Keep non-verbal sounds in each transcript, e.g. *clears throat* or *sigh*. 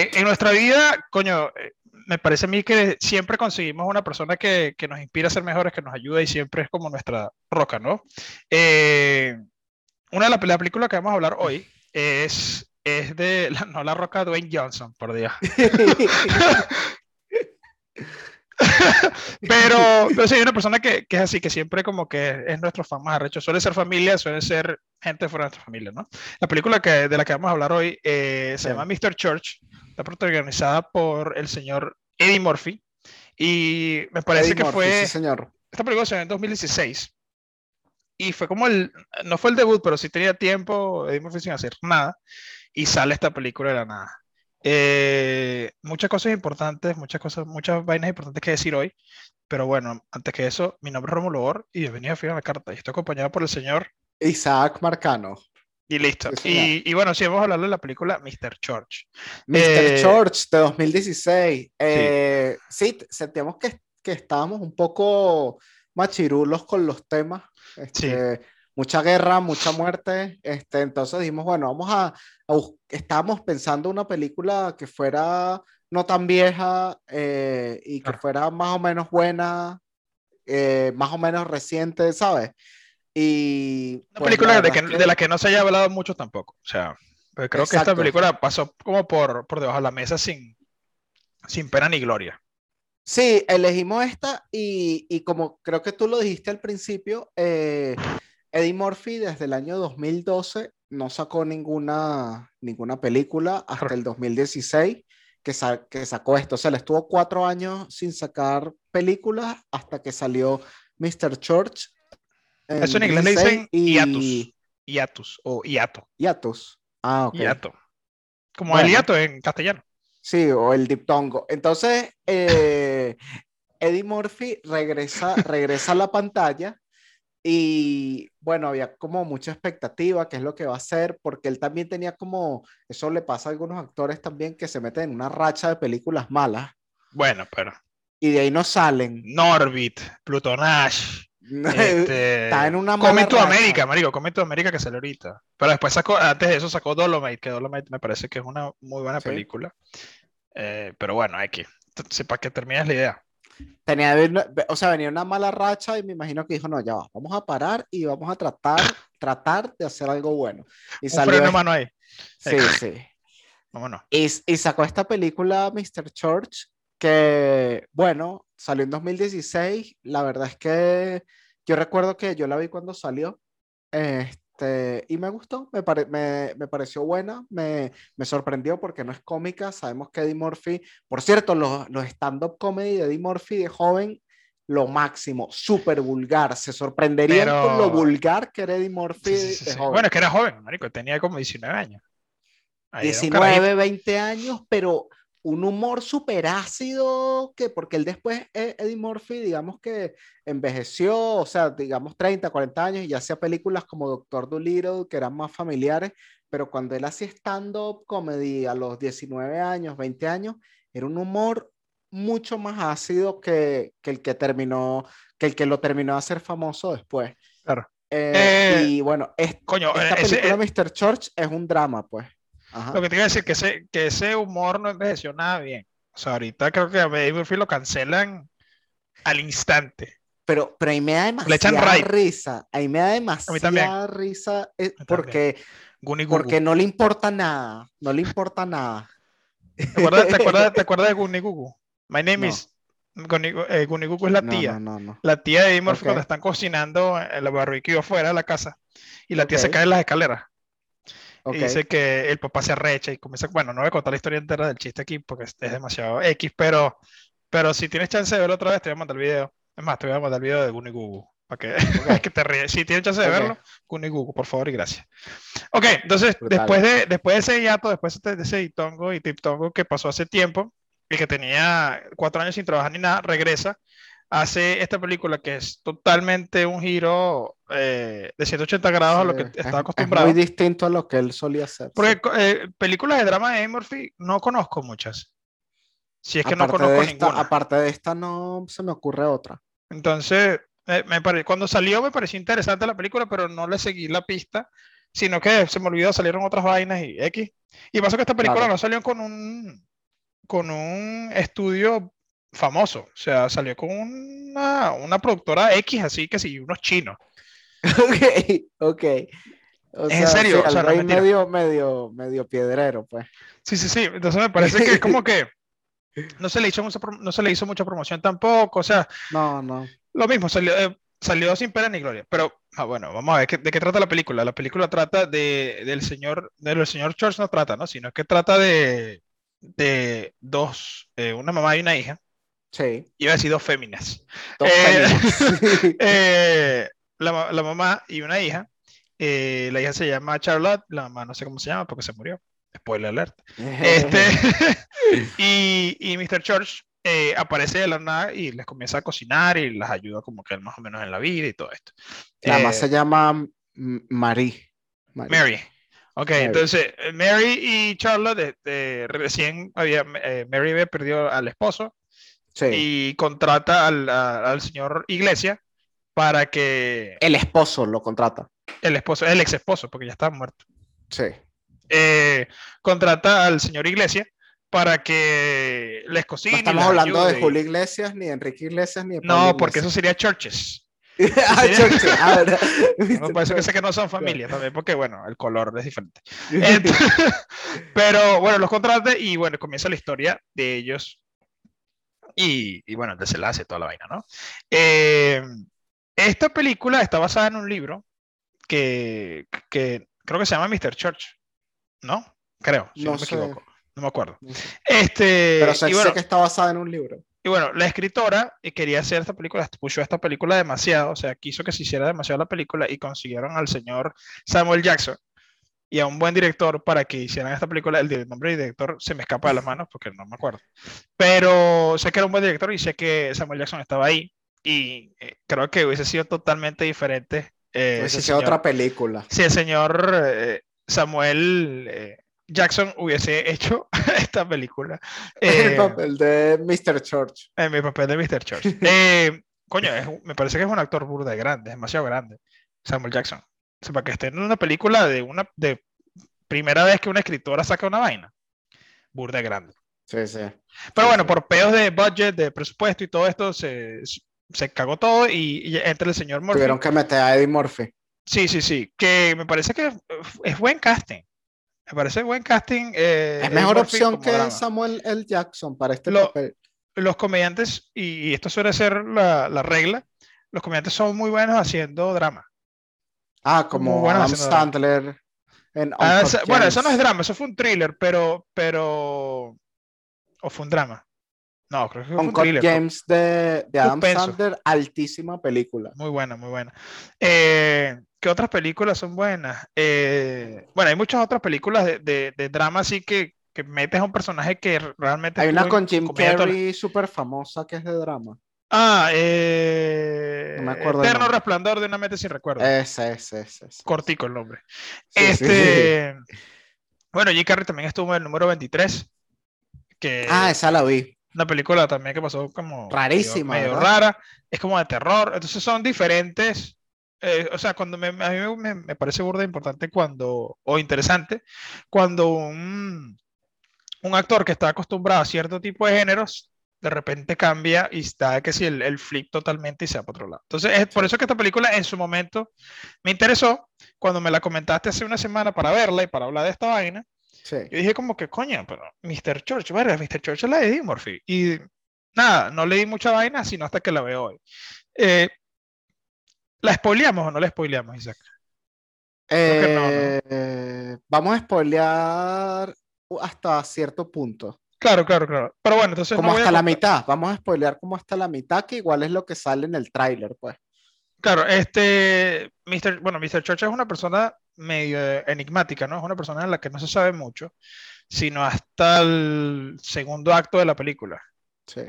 Eh, en nuestra vida, coño, eh, me parece a mí que siempre conseguimos una persona que, que, nos inspira a ser mejores, que nos ayuda y siempre es como nuestra roca, ¿no? Eh, una de las la películas que vamos a hablar hoy es, es de, la, no la roca Dwayne Johnson, por Dios. *laughs* pero, pero sí, hay una persona que, que, es así, que siempre como que es nuestro fan más arrecho. Suele ser familia, suele ser gente fuera de nuestra familia, ¿no? La película que, de la que vamos a hablar hoy eh, se llama Mr. Church, está protagonizada por el señor Eddie Murphy. Y me parece Eddie que Murphy, fue... Sí, señor. Esta película se en 2016. Y fue como el... No fue el debut, pero sí tenía tiempo Eddie Murphy sin hacer nada. Y sale esta película de la nada. Eh, muchas cosas importantes, muchas cosas, muchas vainas importantes que decir hoy. Pero bueno, antes que eso, mi nombre es Romulo Or y bienvenido a Firma la Carta. Y estoy acompañado por el señor Isaac Marcano. Y listo. Y, y, bueno, sí, vamos a hablar de la película Mr. George. Mr. Eh, George de 2016. Eh, sí, sí sentíamos que, que, estábamos un poco machirulos con los temas. Este, sí. Mucha guerra, mucha muerte. Este, entonces dijimos, bueno, vamos a, a estábamos pensando una película que fuera no tan vieja eh, y que Claro. fuera más o menos buena, eh, más o menos reciente, ¿sabes? Y Una pues, película la de, que, es de la que no se haya hablado mucho tampoco. O sea, pues creo que esta Exacto. película pasó como por, por debajo de la mesa sin, sin pena ni gloria. Sí, elegimos esta y, y como creo que tú lo dijiste al principio, eh, Eddie Murphy desde el año 2012 no sacó ninguna, ninguna película hasta el 2016 que, sa que sacó esto. O sea, le estuvo cuatro años sin sacar películas hasta que salió Mr. Church. Eso en inglés le 16 dicen y hiatus. Hiatus o hiato. hiatus. Ah, ok. Hiato. Como Bueno. el hiato en castellano. Sí, o el diptongo. Entonces, eh, *laughs* Eddie Murphy regresa, regresa a la pantalla y bueno, había como mucha expectativa, qué es lo que va a hacer, porque él también tenía como, eso le pasa a algunos actores también que se meten en una racha de películas malas Bueno, pero y de ahí no salen. Norbit, Plutonash, *laughs* este, Está en una Come to. América, marico, Come to América que salió ahorita. Pero después sacó, antes de eso sacó Dolomite, que Dolomite me parece que es una muy buena Sí. película. Eh, pero bueno, hay que, para que termines la idea. Tenía, o sea, venía una mala racha y me imagino que dijo, no, ya va, vamos a parar y vamos a tratar, *laughs* tratar de hacer algo bueno. Y Un salió freno de esta- mano ahí. Sí, sí. Vámonos. Y, y sacó esta película, Mr. Church, que, bueno, salió en 2016. La verdad es que yo recuerdo que yo la vi cuando salió. Este, y me gustó, me, pare- me, me pareció buena, me, me sorprendió porque no es cómica. Sabemos que Eddie Murphy, por cierto, los, los stand-up comedy de Eddie Murphy de joven, lo máximo, súper vulgar. Se sorprenderían Pero- con lo vulgar que era Eddie Murphy Sí, sí, sí, de joven. Bueno, es que era joven, marico, tenía como 19 años. Ahí era un carajito. 19, 20 años, pero un humor súper ácido, que porque él después, eh, Eddie Murphy, digamos que envejeció, o sea, digamos 30, 40 años y ya hacía películas como Doctor Dolittle, que eran más familiares, pero cuando él hacía stand-up comedy a los 19 años, 20 años, era un humor mucho más ácido que, que el que terminó, que el que lo terminó de hacer famoso después. Claro. Eh, Eh, y bueno, es- Coño, esta ese- película Mr. Church es un drama, pues. Ajá. Lo que te iba a decir que ese, que ese humor no envejeció nada bien. O sea, ahorita creo que a Eddie Murphy lo cancelan al instante. Pero, pero ahí me da Le echan demasiada risa. Ahí me da demasiada risa eh, porque, porque no le importa nada. No le importa nada. ¿Te acuerdas, te acuerdas- te acuerdas de Guni Gugu? My name No. is eh, Guni Gugu es la tía. no, no, no. La tía de Eddie Murphy cuando están cocinando en la barbecue afuera de la casa y la tía se cae en las escaleras. Ok. Y dice que el papá se arrecha y comienza, bueno, no voy a contar la historia entera del chiste aquí porque es, es demasiado X, pero, pero si tienes chance de verlo otra vez, te voy a mandar el video. Es más, te voy a mandar el video de Guni Gugu para que, Ok. *laughs* que te ríes. Si tienes chance de Ok. verlo, Guni Gugu, por favor y gracias. Ok, entonces, Brutal. después de, después de ese hiato, después de ese hitongo y tiptongo que pasó hace tiempo y que tenía cuatro años sin trabajar ni nada, regresa, hace esta película que es totalmente un giro eh, de 180 grados a lo que Sí, es- estaba es acostumbrado. muy distinto a lo que él solía hacer. Porque sí. eh, películas de drama de Eddie Murphy no conozco muchas. Si es que no aparte, conozco de esta, ninguna. aparte de esta, no se me ocurre otra. Entonces, eh, me pare- cuando salió me pareció interesante la película, pero no le seguí la pista, sino que se me olvidó, salieron otras vainas y X. Y pasó que esta película Claro. no salió con un, con un estudio famoso. O sea, salió con una, una productora X, así que sí, unos chinos. *laughs* Ok, ok. O ¿Es en serio? sí, O sea, no medio, medio, medio piedrero, pues. Sí, sí, sí. Entonces me parece que es como *laughs* que no se le hizo mucha, no se le hizo mucha promoción tampoco. O sea, No, no. lo mismo, salió, eh, salió sin pena ni gloria. Pero, ah, bueno, vamos a ver ¿qué- de qué trata la película. La película trata de, del señor, del señor Church no trata, ¿no? Sino que trata de, de dos, eh, una mamá y una hija. Sí. Iba a decir dos féminas. Dos Eh, féminas. *laughs* *laughs* Eh, la, la mamá y una hija. Eh, la hija se llama Charlotte, la mamá no sé cómo se llama porque se murió. Spoiler alert. *laughs* Este, y, y Mr. Church eh, aparece de la nada y les comienza a cocinar y las ayuda como que más o menos en la vida y todo esto. La Eh, más se llama Marie. Marie. Mary. Ok, Mary. entonces eh, Mary y Charlotte este, recién había, eh, Mary había perdido al esposo Sí. y contrata al, a- al señor Iglesia para que El esposo lo contrata. el esposo, el ex esposo, porque ya estaba muerto, Sí. eh, contrata al señor Iglesia para que les cocine. No estamos hablando de. Julio Iglesias, ni de Enrique Iglesias, ni de No, porque eso sería churches. *laughs* ah. *laughs* No, por eso que sé que no son familias también, porque bueno, el color es diferente. *laughs* Ent- pero bueno, los contrata y bueno, comienza la historia de ellos. Y, y bueno, el desenlace, toda la vaina, ¿no? Eh, esta película está basada en un libro que, que creo que se llama Mr. Church, ¿no? Creo, si no, No me sé. equivoco. No me acuerdo. No sé. Este, Pero sé, y sé bueno, que está basada en un libro. y bueno, la escritora quería hacer esta película, puso esta película demasiado, o sea, quiso que se hiciera demasiado la película y consiguieron al señor Samuel Jackson y a un buen director para que hicieran esta película. El nombre del director se me escapa de las manos porque no me acuerdo. Pero sé que era un buen director y sé que Samuel Jackson estaba ahí y eh, creo que hubiese sido totalmente diferente. eh, Hubiese si, sido señor- otra película. si el señor eh, Samuel eh, Jackson hubiese hecho *laughs* esta película. *laughs* el Eh, papel de Mr. Church. en mi papel de Mr. Church. *laughs* Coño, es me parece que es un actor burda de grande, demasiado grande. Samuel Jackson. O sea, para que esté en una película de una de primera vez que una escritora saca una vaina. Burda de grande. Sí, sí. Pero bueno, por peos de budget, de presupuesto y todo esto, se, se cagó todo y, y entra el señor Murphy. Tuvieron que meter a Eddie Murphy. Sí, sí, sí. Que me parece que es buen casting. Me parece buen casting. eh, Es mejor opción que drama. Samuel L. Jackson para este Lo- papel. los comediantes, y, y esto suele ser la, la regla, los comediantes son muy buenos haciendo drama. Ah, como buenas Adam. Sandler en Ah, bueno, eso no es drama, eso fue un thriller, pero, pero, o fue un drama. No, creo que fue un thriller. James de, de Adam Suspenso. Sandler, altísima película. Muy buena, muy buena. Eh, ¿qué otras películas son buenas? Eh, bueno, hay muchas otras películas de, de- de drama así que, que metes a un personaje que realmente Hay una con Jim Carrey súper famosa que es de drama. Ah, eh, No me acuerdo Eterno. Resplandor de una mente sin recuerdo. Ese, ese, ese. ese. Cortico el nombre. Sí, sí. este, bueno, Jim Carrey también estuvo en el número 23, que Ah, esa la vi. una película también que pasó como medio- Rarísima, medio, ¿verdad? rara, es como de terror, entonces son diferentes. eh, o sea, cuando me, a mí me, me- me parece burda importante cuando, o interesante, cuando un, un actor que está acostumbrado a cierto tipo de géneros, de repente cambia y está que si el, el flip totalmente y se va para otro lado. Entonces, es por eso que esta película en su momento me interesó, cuando me la comentaste hace una semana para verla y para hablar de esta vaina, Sí. yo dije como que, coño, pero Mr. Church, verga, Mr. Church la de Eddie Murphy. Y nada, no leí mucha vaina, sino hasta que la veo hoy. Eh, ¿La spoileamos o no la spoileamos, Isaac? Eh, Vamos a spoilear hasta cierto punto. Claro, claro, claro. Pero bueno, entonces Como no hasta la mitad. Vamos a spoilear como hasta la mitad, que igual es lo que sale en el tráiler, pues. Claro, este, Mr. bueno, Mr. Church es una persona medio enigmática, ¿no? Es una persona en la que no se sabe mucho, sino hasta el segundo acto de la película. Sí.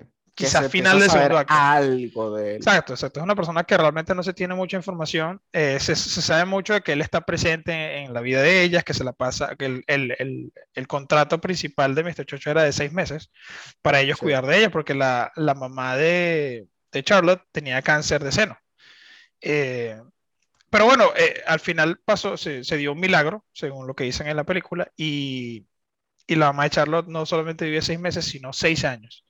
Quizás final saber segundo acto. algo de él. Exacto, exacto. Es una persona que realmente no se tiene mucha información. eh, se, se sabe mucho de que él está presente en, la vida de ellas, que se la pasa, que el, el- el- el contrato principal de Mr. Chocho era de seis meses para ellos Sí. cuidar de ella, porque la, la mamá de, de Charlotte tenía cáncer de seno. Eh, pero bueno, eh, al final pasó, se, se dio un milagro, según lo que dicen en la película, y, y la mamá de Charlotte no solamente vive seis meses, sino seis años.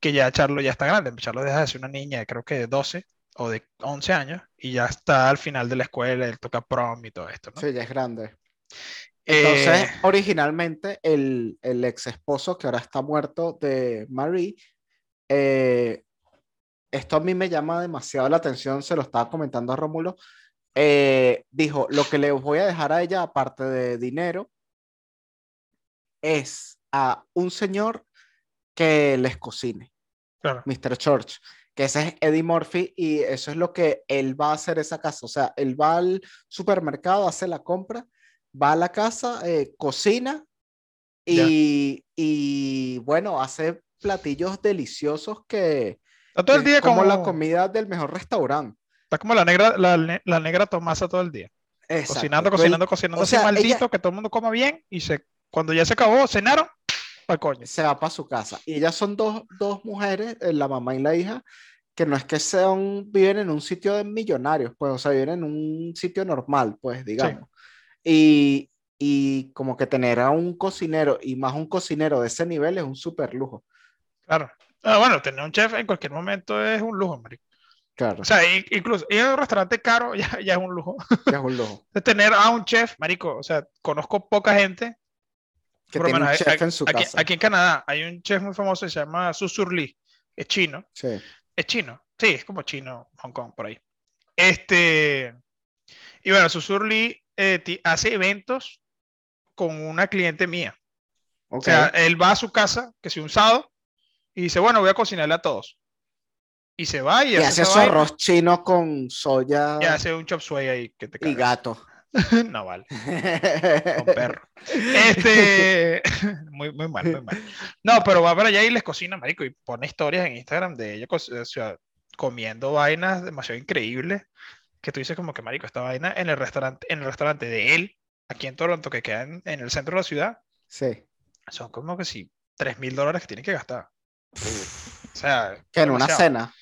Que ya Charlotte ya está grande. Charlotte deja de ser una niña, creo que de 12 o de 11 años, y ya está al final de la escuela, él toca prom y todo esto. ¿no? Sí, ya es grande. Entonces, Eh, originalmente, el, el ex esposo que ahora está muerto de Marie, eh, esto a mí me llama demasiado la atención, se lo estaba comentando a Rómulo, eh, dijo, lo que le voy a dejar a ella, aparte de dinero, es a un señor que les cocine, claro, Mr. Church, que ese es Eddie Murphy y eso es lo que él va a hacer esa casa. O sea, él va al supermercado, hace la compra, va a la casa, eh, cocina y, y, bueno, hace platillos deliciosos que está todo el día como como, la comida del mejor restaurante. está como la negra, la, la negra Tomasa todo el día. Exacto. Cocinando, cocinando, cocinando, o así sea, ella- maldito, que todo el mundo coma bien, y se, cuando ya se acabó, cenaron, para coño. se va para su casa. Y ellas son dos, dos mujeres, eh, la mamá y la hija, que no es que sean, viven en un sitio de millonarios, pues, o sea, viven en un sitio normal, pues, digamos. Y, y como que tener a un cocinero y más un cocinero de ese nivel es un súper lujo. Claro. Ah, bueno, tener un chef en cualquier momento es un lujo, marico. Claro, O sea, incluso ir a un restaurante caro *laughs* ya, ya es un lujo. que es un lujo. *laughs* Tener a un chef, marico, o sea, conozco poca gente. Que tiene un chef aquí, en su aquí- casa. aquí en Canadá hay un chef muy famoso que se llama Susur Lee. Es chino. Sí. Es chino. Sí, es como chino, Hong Kong, por ahí. Este. Y bueno, Susur Lee eh, hace eventos con una cliente mía. Ok. O sea, él va a su casa, que si un sábado, y dice, bueno, voy a cocinarle a todos. Y se va y, y hace esa su arroz chino con soya y hace un chop suey ahí que te y cagas. gato. *laughs* No vale, con perro. Este, *laughs* muy, muy mal, muy mal. No, pero va para allá y les cocina, marico, y pone historias en Instagram de ella o sea, comiendo vainas demasiado increíbles, que tú dices como que, marico, esta vaina en el restaurante, en el restaurante de él, aquí en Toronto, que queda en, en el centro de la ciudad, Sí. son como que sí, 3 mil dólares que tienen que gastar. O sea, Que en una demasiado. cena.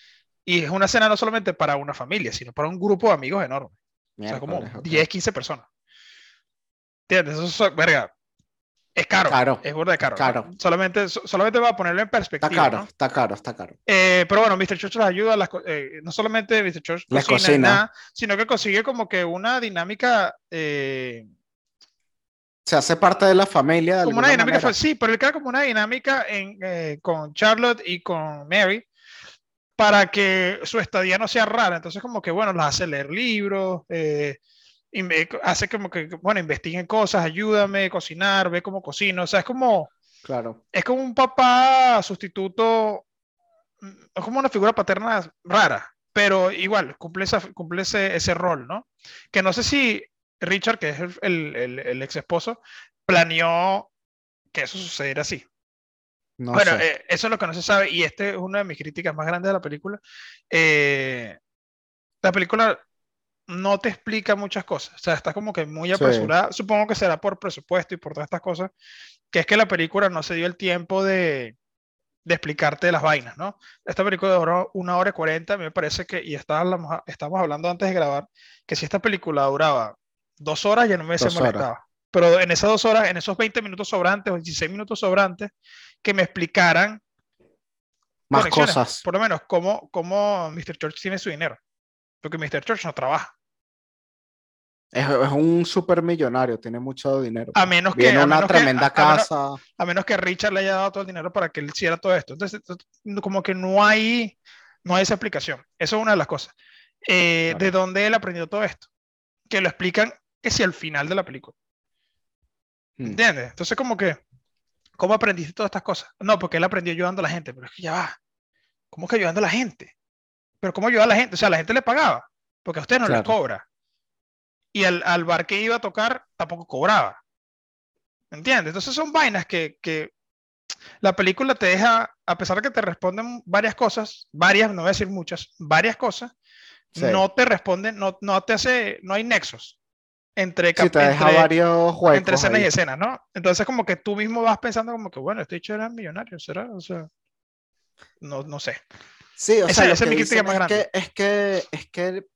Y es una cena no solamente para una familia, sino para un grupo de amigos enorme. O sea, como Miércoles, ok. 10, 15 personas. ¿Entiendes? Eso es, verga, es caro. Caro. Es burda de caro. ¿no? Caro. Solamente, so- solamente va a ponerlo en Está perspectiva. caro, ¿no? está caro, está caro. Eh, pero bueno, Mr. Church les ayuda, las eh, no solamente Mr. Church cocina, cocina. nada, sino que consigue como que una dinámica, eh, Se hace parte de la familia. De como una dinámica, manera. sí, pero él crea como una dinámica en, con Charlotte y con Mary para que su estadía no sea rara. Entonces, como que, bueno, las hace leer libros, eh, hace como que, bueno, investiguen cosas, ayúdame, cocinar, ve cómo cocino. O sea, es como, Claro. es como un papá sustituto, mm, es como una figura paterna rara, pero igual, cumple, esa, cumple ese, ese rol, ¿no? Que no sé si Richard, que es el, el, el- el ex esposo, planeó que eso sucediera así. No bueno, eh, eso es lo que no se sabe y este es una de mis críticas más grandes de la película. Eh, la película no te explica muchas cosas, o sea, está como que muy Sí. apresurada. Supongo que será por presupuesto y por todas estas cosas, que es que la película no se dio el tiempo de, de explicarte las vainas, ¿no? Esta película duró una hora y cuarenta, me parece que, y estábamos, estábamos hablando antes de grabar, que si esta película duraba dos horas ya no me horas. molestado. Pero en esas dos horas, en esos 20 minutos sobrantes o 16 minutos sobrantes, que me explicaran Más cosas. Por lo menos, cómo, cómo Mr. Church tiene su dinero. Porque Mr. Church no trabaja. Es, es un super millonario, tiene mucho dinero. A menos que. Viene a una menos que- tremenda a- a menos- casa. a menos que Richard le haya dado todo el dinero para que él hiciera todo esto. Entonces, como que no hay, no hay esa explicación. Eso es una de las cosas. Eh, Claro. ¿De dónde él aprendió todo esto? Que lo explican que si al final de la película. Mm. ¿Entiendes? Entonces, como que, ¿cómo aprendiste todas estas cosas? No, porque él aprendió ayudando a la gente, pero es que ya va. ¿Cómo que ayudando a la gente? Pero ¿cómo ayudar a la gente? O sea, la gente le pagaba, porque a usted no le Claro. cobra. Y al, al bar que iba a tocar tampoco cobraba. ¿Entiendes? Entonces son vainas que, que la película te deja, a pesar de que te responden varias cosas, varias, no voy a decir muchas, varias cosas, Sí. no te responden, no, no te hace, no hay nexos entre, Sí, te deja entre- varios juegos. entre escenas y ahí. escenas, ¿no? Entonces como que tú mismo vas pensando como que, bueno, este dicho era millonario, ¿será? O sea, no, no sé. Sí, o Esa- sea, esa es mi crítica más grande. que, es que, es que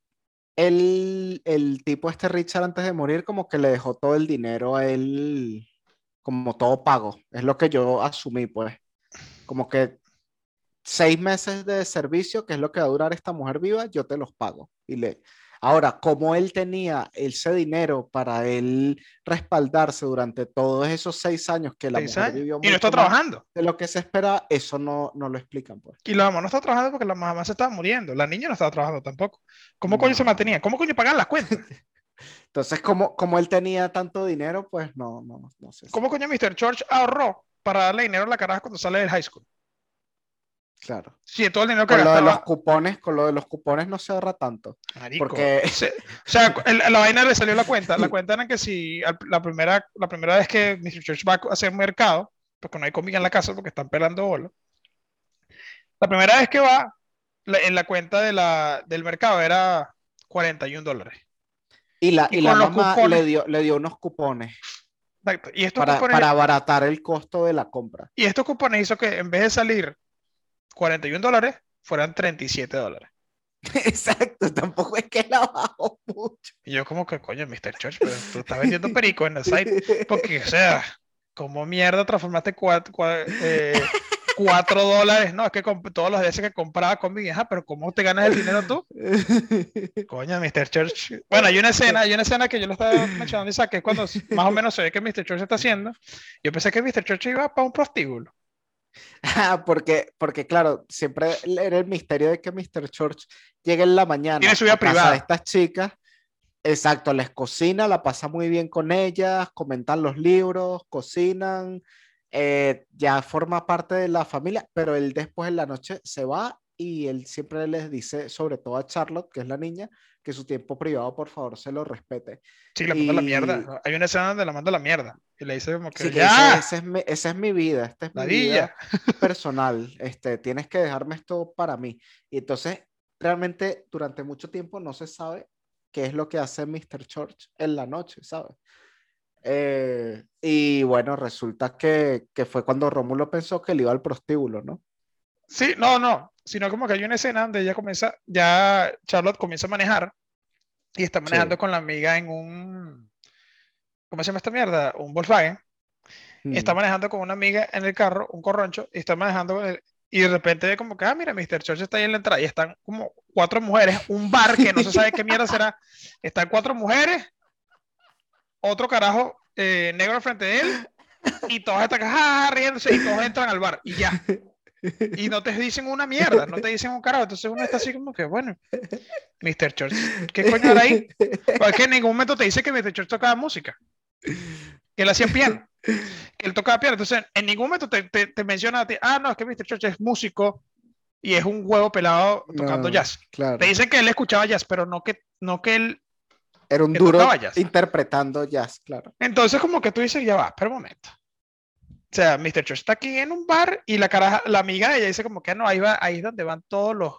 el, el tipo este Richard antes de morir como que le dejó todo el dinero a él como todo pago. Es lo que yo asumí, pues. Como que seis meses de servicio, que es lo que va a durar esta mujer viva, yo te los pago. Y le... Ahora, como él tenía ese dinero para él respaldarse durante todos esos seis años que la mujer vivió y no está trabajando. De lo que se espera, eso no, no lo explican. Pues. Y la mamá no está trabajando porque la mamá se estaba muriendo. La niña no estaba trabajando tampoco. ¿Cómo coño se mantenía? ¿Cómo coño pagan las cuentas? *laughs* Entonces, como, como él tenía tanto dinero, pues no, no, no sé. ¿Cómo coño Mr. George ahorró para darle dinero a la caraja cuando sale del high school? Claro. Sí, todo el dinero que con lo de los cupones, con lo de los cupones no se ahorra tanto. porque o sea, la vaina le salió la cuenta. La cuenta era que si la primera, la primera vez que Mr. George va a hacer mercado, porque no hay comida en la casa porque están pelando bolo. La primera vez que va, en la cuenta de la, del mercado era 41 dólares. Y la, y, la mamá le, dio, le dio unos cupones. Y para, para abaratar el costo de la compra. Y estos cupones hizo que en vez de salir 41 dólares, fueran 37 dólares. *laughs* Exacto, tampoco es que la bajo mucho. Y yo como que, coño, Mr. Church, pero tú estás vendiendo *laughs* perico en el site. Porque, o sea, como mierda transformaste 4 eh, *laughs* dólares? No, es que todos los días que compraba con mi vieja, pero ¿cómo te ganas el dinero tú? Coño, Mr. Church. Bueno, hay una escena, hay una escena que yo lo estaba mencionando y es cuando más o menos se ve que Mr. Church está haciendo. Yo pensé que Mr. Church iba para un prostíbulo. *laughs* Porque, porque claro, siempre era el misterio de que Mr. Church llegue en la mañana. Tiene su vida privada. estas chicas. Exacto, les cocina, la pasa muy bien con ellas, comentan los libros, cocinan, eh, ya forma parte de la familia, pero él después en la noche se va y él siempre les dice, sobre todo a Charlotte, que es la niña, que su tiempo privado, por favor, se lo respete. Sí, le manda la mierda. Hay una escena donde la manda la mierda. Y le dice como que, ¡Ya! esa, es mi, esa, es mi, vida, esta es mi vida *laughs* personal. Este, tienes que dejarme esto para mí. Y entonces, realmente, durante mucho tiempo no se sabe qué es lo que hace Mr. Church en la noche, ¿sabes? Eh, y bueno, resulta que, que fue cuando Rómulo pensó que él iba al prostíbulo, ¿no? Sí, no, no, sino como que hay una escena donde ella comienza, ya Charlotte comienza a manejar y está manejando con la amiga en un, ¿cómo se llama esta mierda? Un Volkswagen. Y está mm. manejando con una amiga en el carro, un corroncho, y está manejando con él, y de repente como que, ah, mira, Mr. Church está ahí en la entrada, y están como cuatro mujeres, un bar que no se sabe qué mierda será, *laughs* están cuatro mujeres, otro carajo eh, negro al frente de él, y todos están ah, riéndose, y todos entran al bar, y ya *laughs* y no te dicen una mierda, no te dicen un carajo. Entonces uno está así como que, bueno, Mr. Church, ¿qué coño era ahí? Porque en ningún momento te dice que Mr. Church tocaba música, que él hacía piano, que él tocaba piano. Entonces en ningún momento te, te, menciona a ti, ah, no, es que Mr. Church es músico y es un huevo pelado tocando jazz. Te dicen que él escuchaba jazz, pero no que, no que él. Era un duro interpretando jazz, claro. Entonces, como que tú dices, ya va, espera un momento. O sea, Mr. Church está aquí en un bar y la cara, la amiga de ella dice como que no, ahí va, ahí es donde van todos los,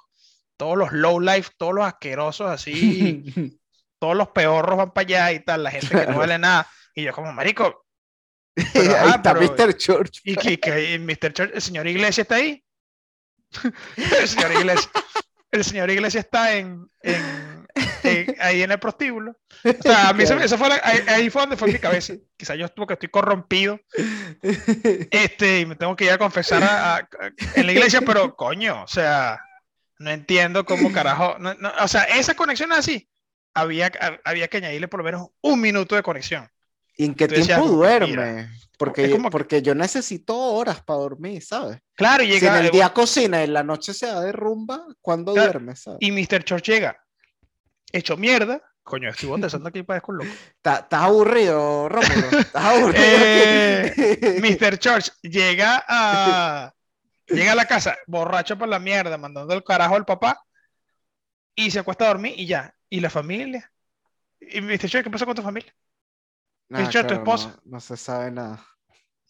todos los low life, todos los asquerosos así, *laughs* todos los peorros van para allá y tal, la gente que no vale nada. Y yo como, marico. *laughs* Pero, ahí está Mr. Church. Y que, que Mr. Church, el señor Iglesia está ahí. *laughs* el señor Iglesia. El señor Iglesia está en, en ahí en el prostíbulo. O *laughs* sea, a mí eso, fue ahí, fue donde fue mi cabeza. Quizá yo estuve que estoy corrompido. Este, y me tengo que ir a confesar en la iglesia, pero coño, o sea, no entiendo cómo carajo. o sea, esa conexión así, había, había que añadirle por lo menos un minuto de conexión. ¿Y en qué tiempo duerme? Porque, yo, porque yo necesito horas para dormir, ¿sabes? Claro, y llega. Si en el día cocina, en la noche se da de rumba, ¿cuándo duerme? ¿sabes? Y Mr. Church llega hecho mierda. Coño, estoy botezando aquí para con loco. *laughs* ¿Estás aburrido, Rómulo? ¿Estás aburrido? *laughs* eh, *laughs* Mr. Church llega a, llega a la casa borracho por la mierda, mandando el carajo al papá y se acuesta a dormir y ya. ¿Y la familia? ¿Y Mr. Church qué pasa con tu familia? Mr. Church, tu esposa. No, se sabe nada.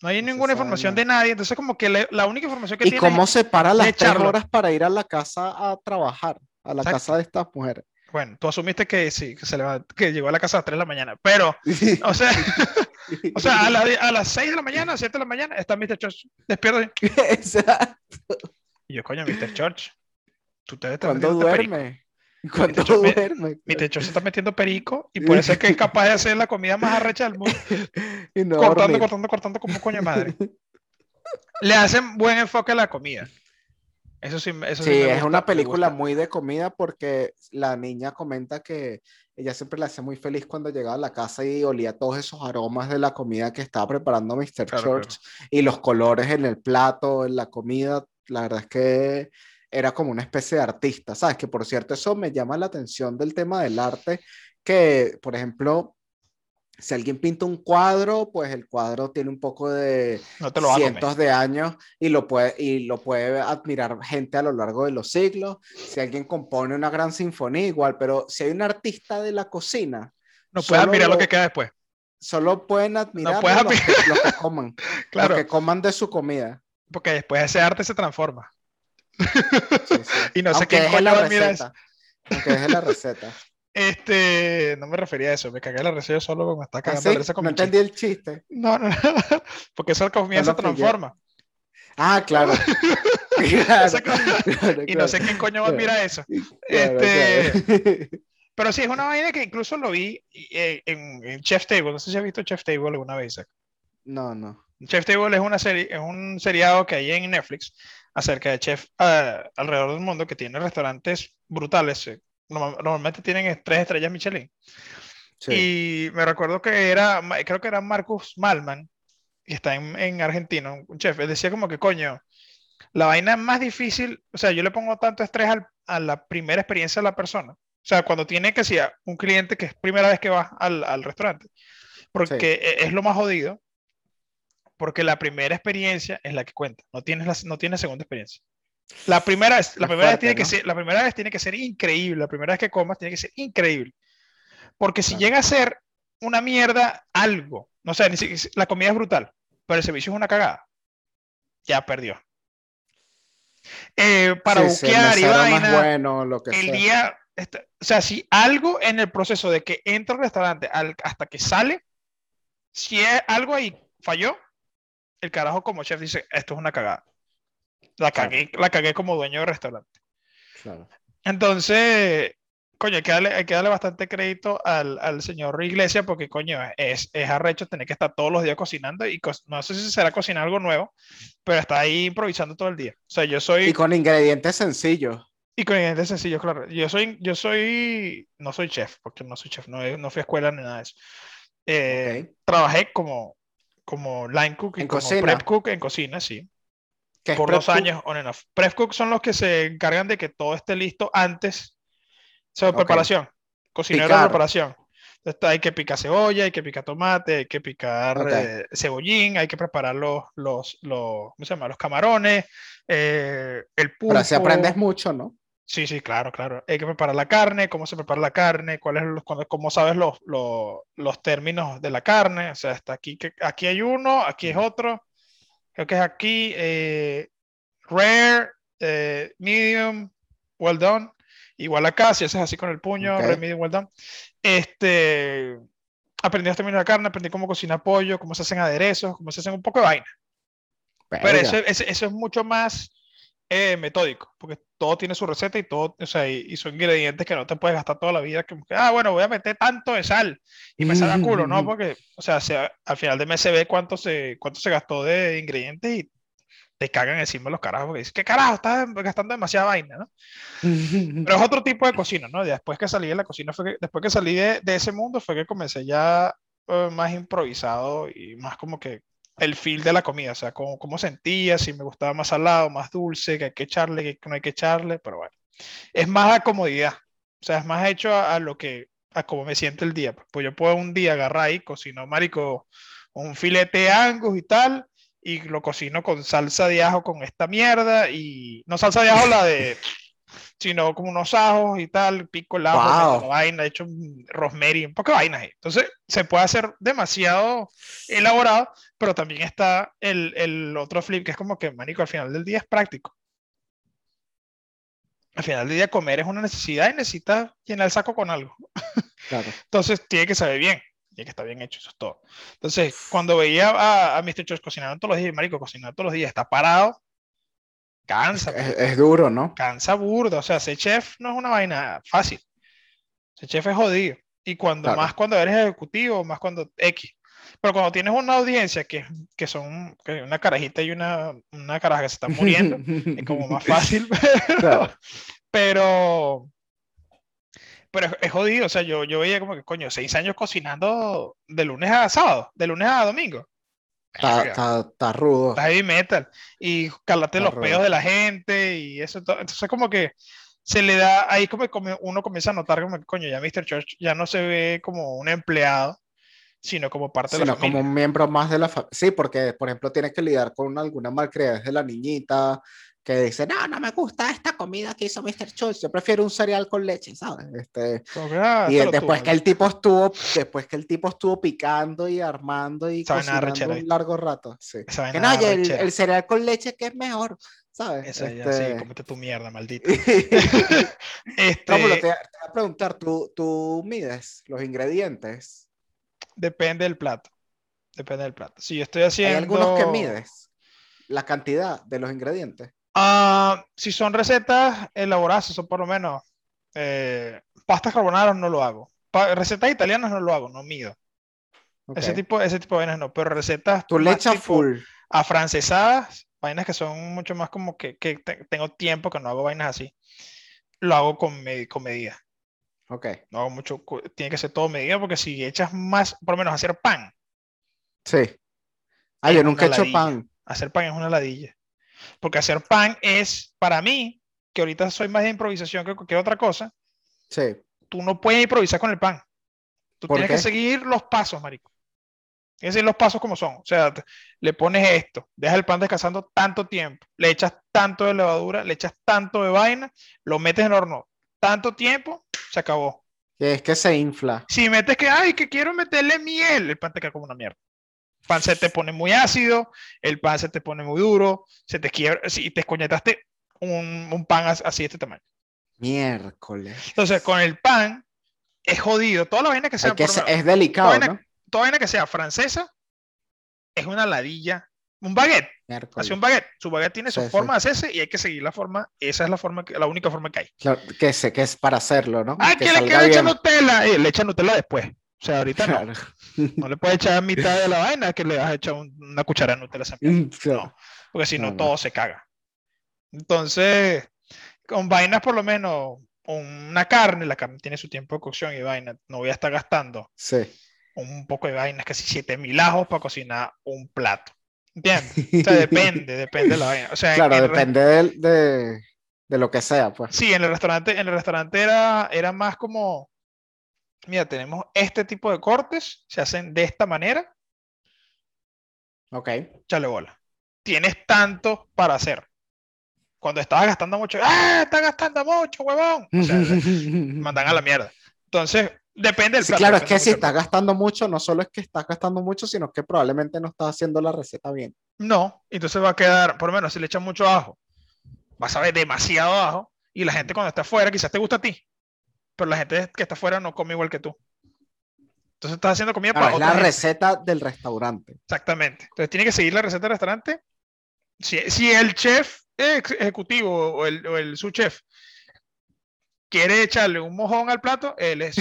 No hay ninguna información de nadie, entonces como que la única información que ¿Y tiene... ¿Y cómo se para las tres horas para ir a la casa a trabajar? A la casa de estas mujeres. Bueno, tú asumiste que sí, que, se le que llegó a la casa a las 3 de la mañana, pero, o sea, *laughs* o sea a, a, las 6 de la mañana, a 7 de la mañana, está Mr. Church despierto. *laughs* Exacto. Y yo, coño, Mr. Church, tú te ¿Cuándo duerme? Cuando techo- mi- duerme. Mi techo se está metiendo perico y puede ser que es capaz de hacer la comida más arrecha del mundo. *laughs* Y no cortando, dormir. cortando, cortando como coño madre. Le hacen buen enfoque a la comida. Eso sí, eso sí Sí, es gusta, una película muy de comida porque la niña comenta que ella siempre la hacía muy feliz cuando llegaba a la casa y olía todos esos aromas de la comida que estaba preparando Mr. Claro, Church y los colores en el plato, en la comida. La verdad es que era como una especie de artista, ¿sabes? Que por cierto, eso me llama la atención del tema del arte, que por ejemplo, si alguien pinta un cuadro, pues el cuadro tiene un poco de No cientos de años y lo, puede, y lo puede admirar gente a lo largo de los siglos. Si alguien compone una gran sinfonía, igual, pero si hay un artista de la cocina, No puedes solo mirar lo lo- que queda después. solo pueden admirar puedes los, que, los que coman, *laughs* Claro, los que coman de su comida. porque después ese arte se transforma. Sí, sí. *laughs* Y no sé Aunque deje coño la receta. Aunque deje la receta. Este, no me refería a eso, me cagué la receta solo me está ¿Ah, cagando sí? risa con No entendí el chiste. No, no, no, *laughs* porque esa comida se transforma. Ah, *laughs* claro. Claro, Y no sé quién coño va a mirar eso. Este, pero sí, es una vaina que incluso lo vi eh, en, en Chef Table. No sé si has visto Chef Table alguna vez. Isaac. No, no. Chef Table es una serie, es un seriado que hay en Netflix acerca de chef ah, alrededor del mundo que tiene restaurantes brutales. Norma- Normalmente tienen tres estrellas Michelin. Sí. Y me recuerdo que era, creo que era Marcus Malman, que está en, en Argentina, un chef. Él decía como que, coño, la vaina más difícil, o sea, yo le pongo tanto estrés al- a la primera experiencia de la persona. O sea, cuando tiene que ser un cliente que es primera vez que va al, al restaurante, porque Sí. e- es lo más jodido, porque la primera experiencia es la que cuenta, no tienes, la, no tienes segunda experiencia. La primera, vez- la Es primera vez tiene que ser, la primera vez tiene que ser increíble, la primera vez que comas tiene que ser increíble. Porque si Claro. llega a ser una mierda algo, no sé, la comida es brutal, pero el servicio es una cagada, ya perdió. Eh, para Sí, sí, el buquear y es vaina, bueno, lo que el sea. día, este, o sea, si algo en el proceso de que entra al restaurante al- hasta que sale, si es algo ahí falló, el carajo como chef dice, esto es una cagada. La Claro. cagué, la cagué como dueño de restaurante. Claro. Entonces, coño, hay que darle, hay que darle bastante crédito al, al señor Iglesias porque, coño, es, es arrecho tener que estar todos los días cocinando y co- no sé si será cocinar algo nuevo, pero está ahí improvisando todo el día. O sea, yo soy... Y con ingredientes sencillos. Y con ingredientes sencillos, claro. Yo soy, yo soy, no soy chef, porque no soy chef, no, no fui a escuela ni nada de eso. Eh, Ok. Trabajé como, como line cook y ¿En como cocina? prep cook en cocina, sí. Que es Por dos años on and off. Prep cook son los que se encargan de que todo esté listo antes. O sea, Ok. preparación. Cocinero de preparación. Entonces, hay que picar cebolla, hay que picar tomate, hay que picar Ok. eh, cebollín, hay que preparar los, los, los, ¿cómo se llama? los camarones, eh, el pulpo. Pero así aprendes mucho, ¿no? Sí, sí, claro, claro. Hay que preparar la carne, cómo se prepara la carne, cuáles los, cuándo- cómo sabes los, los, los términos de la carne. O sea, hasta aquí, que, aquí hay uno, aquí es otro. Creo que es aquí eh, rare, eh, medium, well done. Igual acá, si haces así con el puño, rare, medium, well done. Este, aprendí términos de la carne, aprendí cómo cocinar pollo, cómo se hacen aderezos, cómo se hacen un poco de vaina. Pero Verga. eso, eso, eso es mucho más eh, metódico, porque todo tiene su receta y todo, o sea, y, y son ingredientes que no te puedes gastar toda la vida. Que, ah, bueno, voy a meter tanto de sal y me sale a culo, ¿no? *laughs* Porque, o sea, se- al final del mes se ve cuánto se, cuánto se gastó de ingredientes y te cagan encima los carajos, porque dices, ¿qué carajo? Estás gastando demasiada vaina, ¿no? *laughs* Pero es otro tipo de cocina, ¿no? Después que salí de la cocina, fue que, después que salí de, de ese mundo, fue que comencé ya eh, más improvisado y más como que el feel de la comida, o sea, cómo, cómo sentía, si me gustaba más salado, más dulce, que hay que echarle, que no hay que echarle, pero bueno. Es más a comodidad, o sea, es más hecho a, lo que, a cómo me siente el día. Pues yo puedo un día agarrar y cocino, marico, un filete angus y tal, y lo cocino con salsa de ajo con esta mierda, y no salsa de ajo la de sino como unos ajos y tal, pico el ajo, Wow. vaina, hecho rosemary, un poco de vainas. Entonces, se puede hacer demasiado elaborado, pero también está el, el otro flip, que es como que, manico, al final del día es práctico. Al final del día comer es una necesidad y necesitas llenar el saco con algo. Claro. *laughs* Entonces, tiene que saber bien, tiene que estar bien hecho, eso es todo. Entonces, cuando veía a, a Mr. Church cocinando todos los días, marico, cocinando todos los días, está parado, Cansa. Es, es duro, ¿no? Cansa burdo. O sea, ser chef no es una vaina fácil. Ser chef es jodido. Y cuando Claro. más cuando eres ejecutivo, más cuando X. Pero cuando tienes una audiencia que, que son que una carajita y una, una caraja que se están *laughs* muriendo, es como más fácil. *laughs* Claro. Pero, pero es, es jodido. O sea, yo, yo veía como que, coño, seis años cocinando de lunes a sábado, de lunes a domingo. Está, rudo. está heavy metal. Y calarte Está los rudo. pedos de la gente y eso. Entonces, como que se le da, ahí como uno comienza a notar como que, coño, ya Mr. Church ya no se ve como un empleado, sino como parte de la sino como familia. un miembro más de la familia. Sí, porque, por ejemplo, tienes que lidiar con alguna malcriadez de la niñita que dice, no, no me gusta esta comida que hizo Mr. Schultz, yo prefiero un cereal con leche, ¿sabes? Este, y después que el tipo estuvo, después que el tipo estuvo picando y armando y cocinando un largo rato, sí. Que no, el, cereal con leche que es mejor, ¿sabes? Ya, Este, sí, cómete tu mierda, maldito. *laughs* *laughs* Rómulo, te, este, te voy a preguntar, ¿tú, ¿tú mides los ingredientes? depende del plato. Depende del plato. Si yo estoy ¿Hay haciendo. algunos que mides? La cantidad de los ingredientes. Ah, si son recetas elaboradas, son por lo menos eh, pastas carbonara, no lo hago. Pa- recetas italianas no lo hago, no mido. Ese tipo, ese tipo de vainas no, pero recetas Tú le más echas tipo full. afrancesadas, vainas que son mucho más como que, que te- tengo tiempo que no hago vainas así. Lo hago con, me- con medida. Ok, No hago mucho, tiene que ser todo medida porque si echas más, por lo menos hacer pan, sí. Ah, yo nunca he hecho ladilla. pan. hacer pan es una ladilla. Porque hacer pan es, para mí, que ahorita soy más de improvisación que cualquier otra cosa, Sí. tú no puedes improvisar con el pan. Tú ¿Por tienes que seguir los pasos, marico. Tienes que seguir los pasos como son. O sea, te- le pones esto, dejas el pan descansando tanto tiempo, le echas tanto de levadura, le echas tanto de vaina, lo metes en el horno tanto tiempo, se acabó. Que es que se infla. Si metes que, ay, que quiero meterle miel, el pan te queda como una mierda. Pan se te pone muy ácido, el pan se te pone muy duro, se te quiebra, si te escoñetaste un, un pan as- así de este tamaño. Miércoles. Entonces, con el pan es jodido. Toda la vaina que sea, que menos- es delicado, vaina- ¿no? toda vaina que sea francesa es una ladilla. Un baguette, así un baguette. Su baguette tiene su Sí, sí. forma de hacerse y hay que seguir la forma. Esa es la forma, que, la única forma que hay. Claro, que sé que es para hacerlo, ¿no? Ah, que ¿quiere que salga le eche bien. Nutella? Eh, le echa Nutella después. O sea, ahorita no. Claro. No le puedes echar mitad de la vaina que le vas a echar un- una cuchara de Nutella. Mm. No, porque si no, No, no. todo se caga. Entonces, con vainas por lo menos, una carne, la carne tiene su tiempo de cocción y vaina. No voy a estar gastando Sí. un poco de vainas, casi 7000 ajos para cocinar un plato. ¿Entiendes? O sea, depende, depende de la vaina. O sea, Claro, depende del- de, de lo que sea, pues. Sí, en el restaurante, en el restaurante era, era más como, mira, tenemos este tipo de cortes, se hacen de esta manera, Ok. chale bola. Tienes tanto para hacer. Cuando estabas gastando mucho, ¡ah! Estás gastando mucho, huevón. O sea, *laughs* mandan a la mierda. Entonces, depende del Sí, plato, claro, es que si estás gastando mucho, no solo es que estás gastando mucho, sino que probablemente no estás haciendo la receta bien. No, entonces va a quedar, por lo menos si le echan mucho ajo, vas a ver demasiado ajo y la gente cuando está afuera quizás te gusta a ti, pero la gente que está afuera no come igual que tú. Entonces estás haciendo comida Claro, para es la gente. receta del restaurante. Exactamente. Entonces tiene que seguir la receta del restaurante. Si, si el chef ejecutivo o el, o el subchef quiere echarle un mojón al plato, él ver.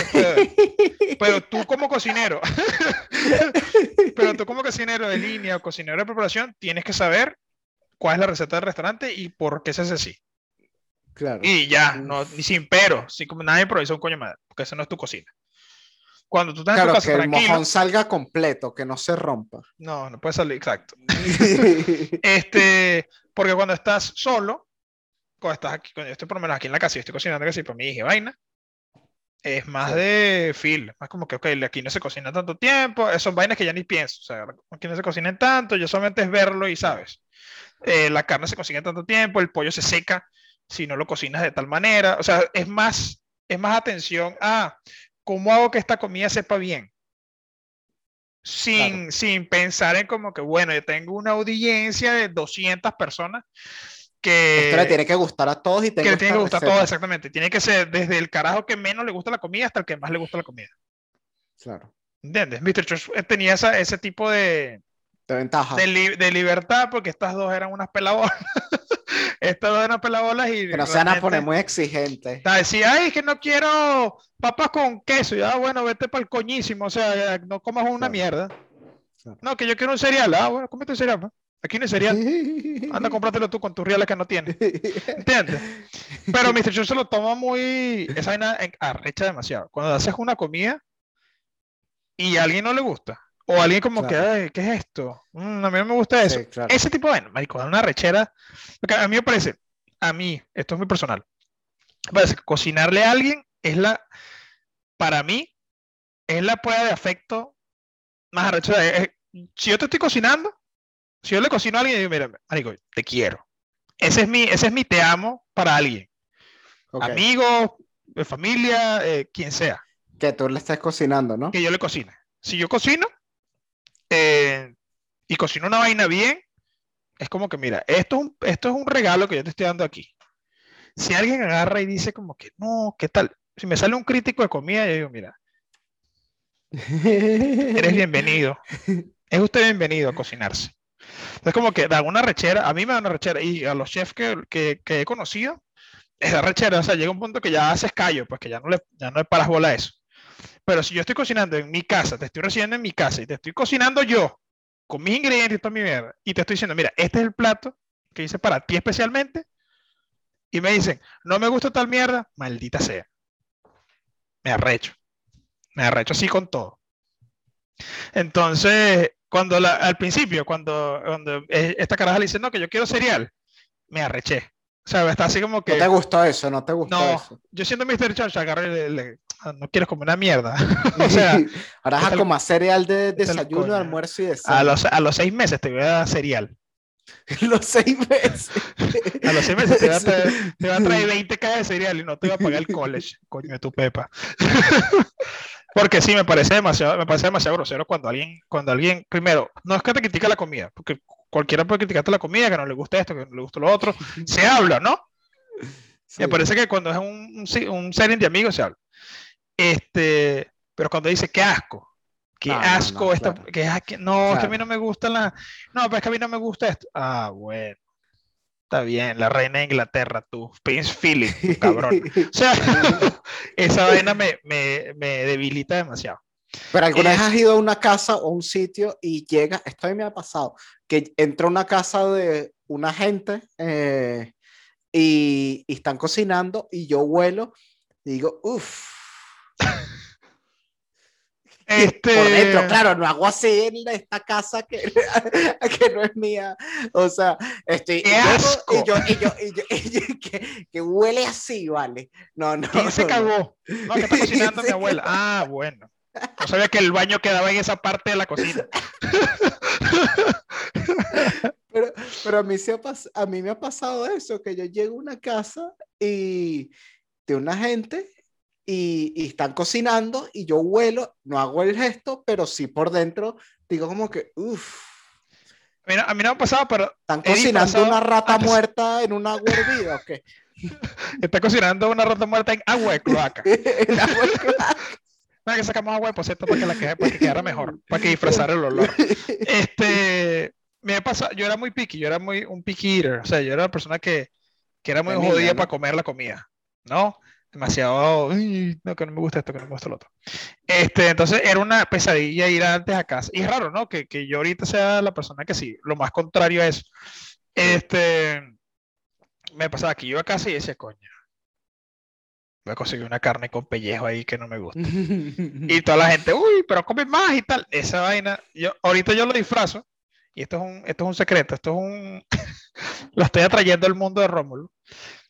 Pero tú como cocinero, *laughs* pero tú como cocinero de línea o cocinero de preparación, tienes que saber cuál es la receta del restaurante y por qué se hace así. Claro. Y ya, no, ni sin pero, sin como nada improvisa un coño madre, porque eso no es tu cocina. Cuando tú estás en tu Claro, casa que el mojón salga completo, que no se rompa. no, no puede salir, exacto. *laughs* Este, porque cuando estás solo, cuando estás aquí, cuando yo estoy por lo menos aquí en la casa y estoy cocinando casi para mi hija vaina, es más Sí. de feel, más como que, ok, aquí no se cocina tanto tiempo, son vainas que ya ni pienso, o sea, aquí no se cocina tanto, yo solamente es verlo y sabes. Eh, la carne se cocina tanto tiempo, el pollo se seca si no lo cocinas de tal manera, o sea, es más, es más atención a cómo hago que esta comida sepa bien. Sin, sin pensar en como que, bueno, yo tengo una audiencia de 200 personas que, Esto le tiene que gustar a todos y que tengo le tiene que gustar receta. todo, exactamente. Tiene que ser desde el carajo que menos le gusta la comida hasta el que más le gusta la comida. Claro. ¿Entiendes? Mr. Church eh, tenía esa, ese tipo de, De ventaja. de, li- de libertad porque estas dos eran unas pelabonas. *laughs* Esto de una pelabolas y. No se van a poner muy exigentes. Decía, ay, es que no quiero papas con queso. Y ah, bueno, vete para el coñísimo. O sea, no comas una Claro. mierda. Claro. No, que yo quiero un cereal. Ah, bueno, cómete un cereal. pues. Aquí no hay cereal. *laughs* Anda, cómpratelo tú con tus reales que no tienes. *laughs* ¿Entiendes? Pero Mr. Show se lo toma muy. Esa vaina arrecha demasiado. Cuando haces una comida y a alguien no le gusta. O alguien como que, Claro. "Ay, ¿qué es esto? Mm, a mí no me gusta eso. Sí, claro. Ese tipo vaina, marico, da una rechera. Porque a mí me parece, a mí, esto es muy personal. Me parece que cocinarle a alguien es la, para mí, es la prueba de afecto más arrecha. Si yo te estoy cocinando, si yo le cocino a alguien, digo, mira, marico, te quiero. Ese es mi, ese es mi te amo para alguien. Ok. Amigo, de familia, eh, quien sea, Que tú le estés cocinando, ¿no? que yo le cocine. Si yo cocino eh, y cocino una vaina bien, es como que, mira, esto es un, esto es un regalo que yo te estoy dando aquí. Si alguien agarra y dice como que, no, ¿qué tal? Si me sale un crítico de comida, yo digo, mira, eres bienvenido. Es usted bienvenido a cocinarse. Es como que da una rechera, a mí me da una rechera, y a los chefs que, que, que he conocido, es da rechera, o sea, llega un punto que ya haces callo, pues que ya no le, ya no le paras bola a eso. Pero si yo estoy cocinando en mi casa, te estoy recibiendo en mi casa y te estoy cocinando yo, con mis ingredientes y toda mi mierda, y te estoy diciendo, mira, este es el plato que hice para ti especialmente, y me dicen, no me gusta tal mierda, maldita sea. Me arrecho. Me arrecho así con todo. Entonces, cuando la- al principio, cuando, cuando eh, esta caraja le dice, no, que yo quiero cereal, me arreché. O sea, está así como que... ¿No te gustó eso? ¿No te gustó No, eso? yo siendo Mr. Church agarré y le, le- ah, no quieres comer una mierda. *laughs* o sea, *laughs* Ahora vas a comer cereal de desayuno, almuerzo y de a los, a los seis meses te voy a dar cereal. *laughs* Los seis meses. A los seis meses te voy a traer, te voy a traer 20 cajas de cereal y no te voy a pagar el college, coño de tu pepa. Porque sí, me parece demasiado, me parece demasiado grosero cuando alguien, cuando alguien, primero, no es que te critica la comida, porque cualquiera puede criticarte la comida, que no le gusta esto, que no le gusta lo otro, se habla, ¿no? Me parece que cuando es un, un, un setting de amigos se habla. Este, pero cuando dice, qué asco, qué No, no, asco, no, esta- claro. no, es que a mí Claro. no me gusta la, no, pero es que a mí no me gusta esto. Ah, bueno, está bien, la reina de Inglaterra, tú, Prince Philip, tú, cabrón. *laughs* O sea, *laughs* esa vaina me, me, me debilita demasiado. Pero alguna Eh, vez has ido a una casa o un sitio y llega, esto a mí me ha pasado, que entra a una casa de una gente eh, y, y están cocinando y yo vuelo y digo, uff, Este, por dentro, claro, no hago así en esta casa que, *laughs* que no es mía. O sea, estoy, ¡Qué asco! y yo, y yo, y yo, *laughs* y yo- que, que huele así, vale. No, no. ¿Quién se cagó? No, que está *laughs* cocinando mi abuela. Ah, bueno. No sabía que el baño quedaba en esa parte de la cocina. Pero, pero a, mí se ha a mí me ha pasado eso, que yo llego a una casa y de una gente y, y están cocinando y yo huelo, no hago el gesto, pero sí por dentro digo como que, uff, A mí no, a mí no me ha pasado, pero están cocinando una rata antes. muerta en una agua hervida, ¿o qué? *laughs* está cocinando una rata muerta en agua de cloaca. *laughs* En agua hervida. Nada, *laughs* que sacamos agua de poceto para que, la quede- para que quedara mejor, para que disfrazara el olor. Este, me ha pasado, yo era muy picky, yo era muy un picky eater, o sea, yo era una persona que, que era muy De jodida ¿no? para comer la comida, ¿no? Demasiado, "Ay, no, que no me gusta esto, que no me gusta lo otro. Este, entonces era una pesadilla ir antes a casa. Y es raro, ¿no? Que, que yo ahorita sea la persona que sí, lo más contrario a eso. Este, me pasaba que yo a casa y decía, coño, voy a conseguir una carne con pellejo ahí que no me gusta. *laughs* Y toda la gente, uy, pero come más y tal. Esa vaina, yo, ahorita yo lo disfrazo, y esto es un, esto es un secreto, esto es un, *laughs* lo estoy atrayendo al mundo de Rómulo.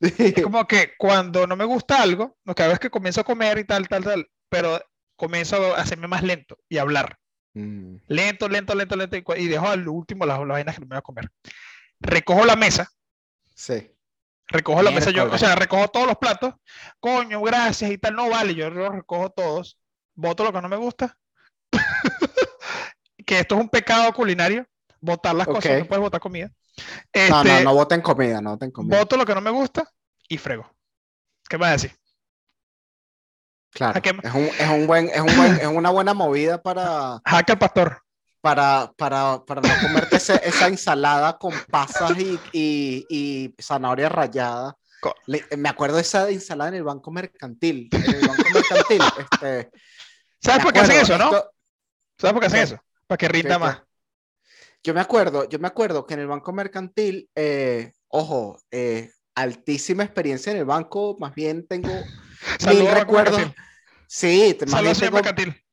Es *laughs* como que cuando no me gusta algo, no, cada vez que comienzo a comer y tal, tal, tal, pero comienzo a hacerme más lento y hablar. Mm, Lento, lento, lento, lento, y, dejo al último las, las vainas que no me voy a comer. Recojo la mesa, Sí. recojo la mesa yo, o sea, recojo todos los platos, coño, gracias y tal, no vale, yo los recojo todos, boto lo que no me gusta, *laughs* que esto es un pecado culinario, botar las cosas, no puedes botar comida. No, no, Este, no voten comida, no voten comida. boto lo que no me gusta y frego. ¿Qué me vas a decir? Claro. ¿a qué- Es, un, es, un buen, es, un buen, es una buena movida para. Jaque al pastor. para, para, para no comerte ese- esa ensalada con pasas y, y, y zanahoria rallada. Le- me acuerdo de esa ensalada en el banco mercantil. En el banco mercantil. *laughs* Este, ¿Sabes por qué hacen eso, no? ¿Sabes por qué hacen eso? Para que rinda más. Yo me acuerdo, yo me acuerdo que en el banco mercantil, eh, ojo, eh, altísima experiencia en el banco, más bien tengo *laughs* mil recuerdos. Mercantil. Sí, más bien Saludos, tengo, Mercantil.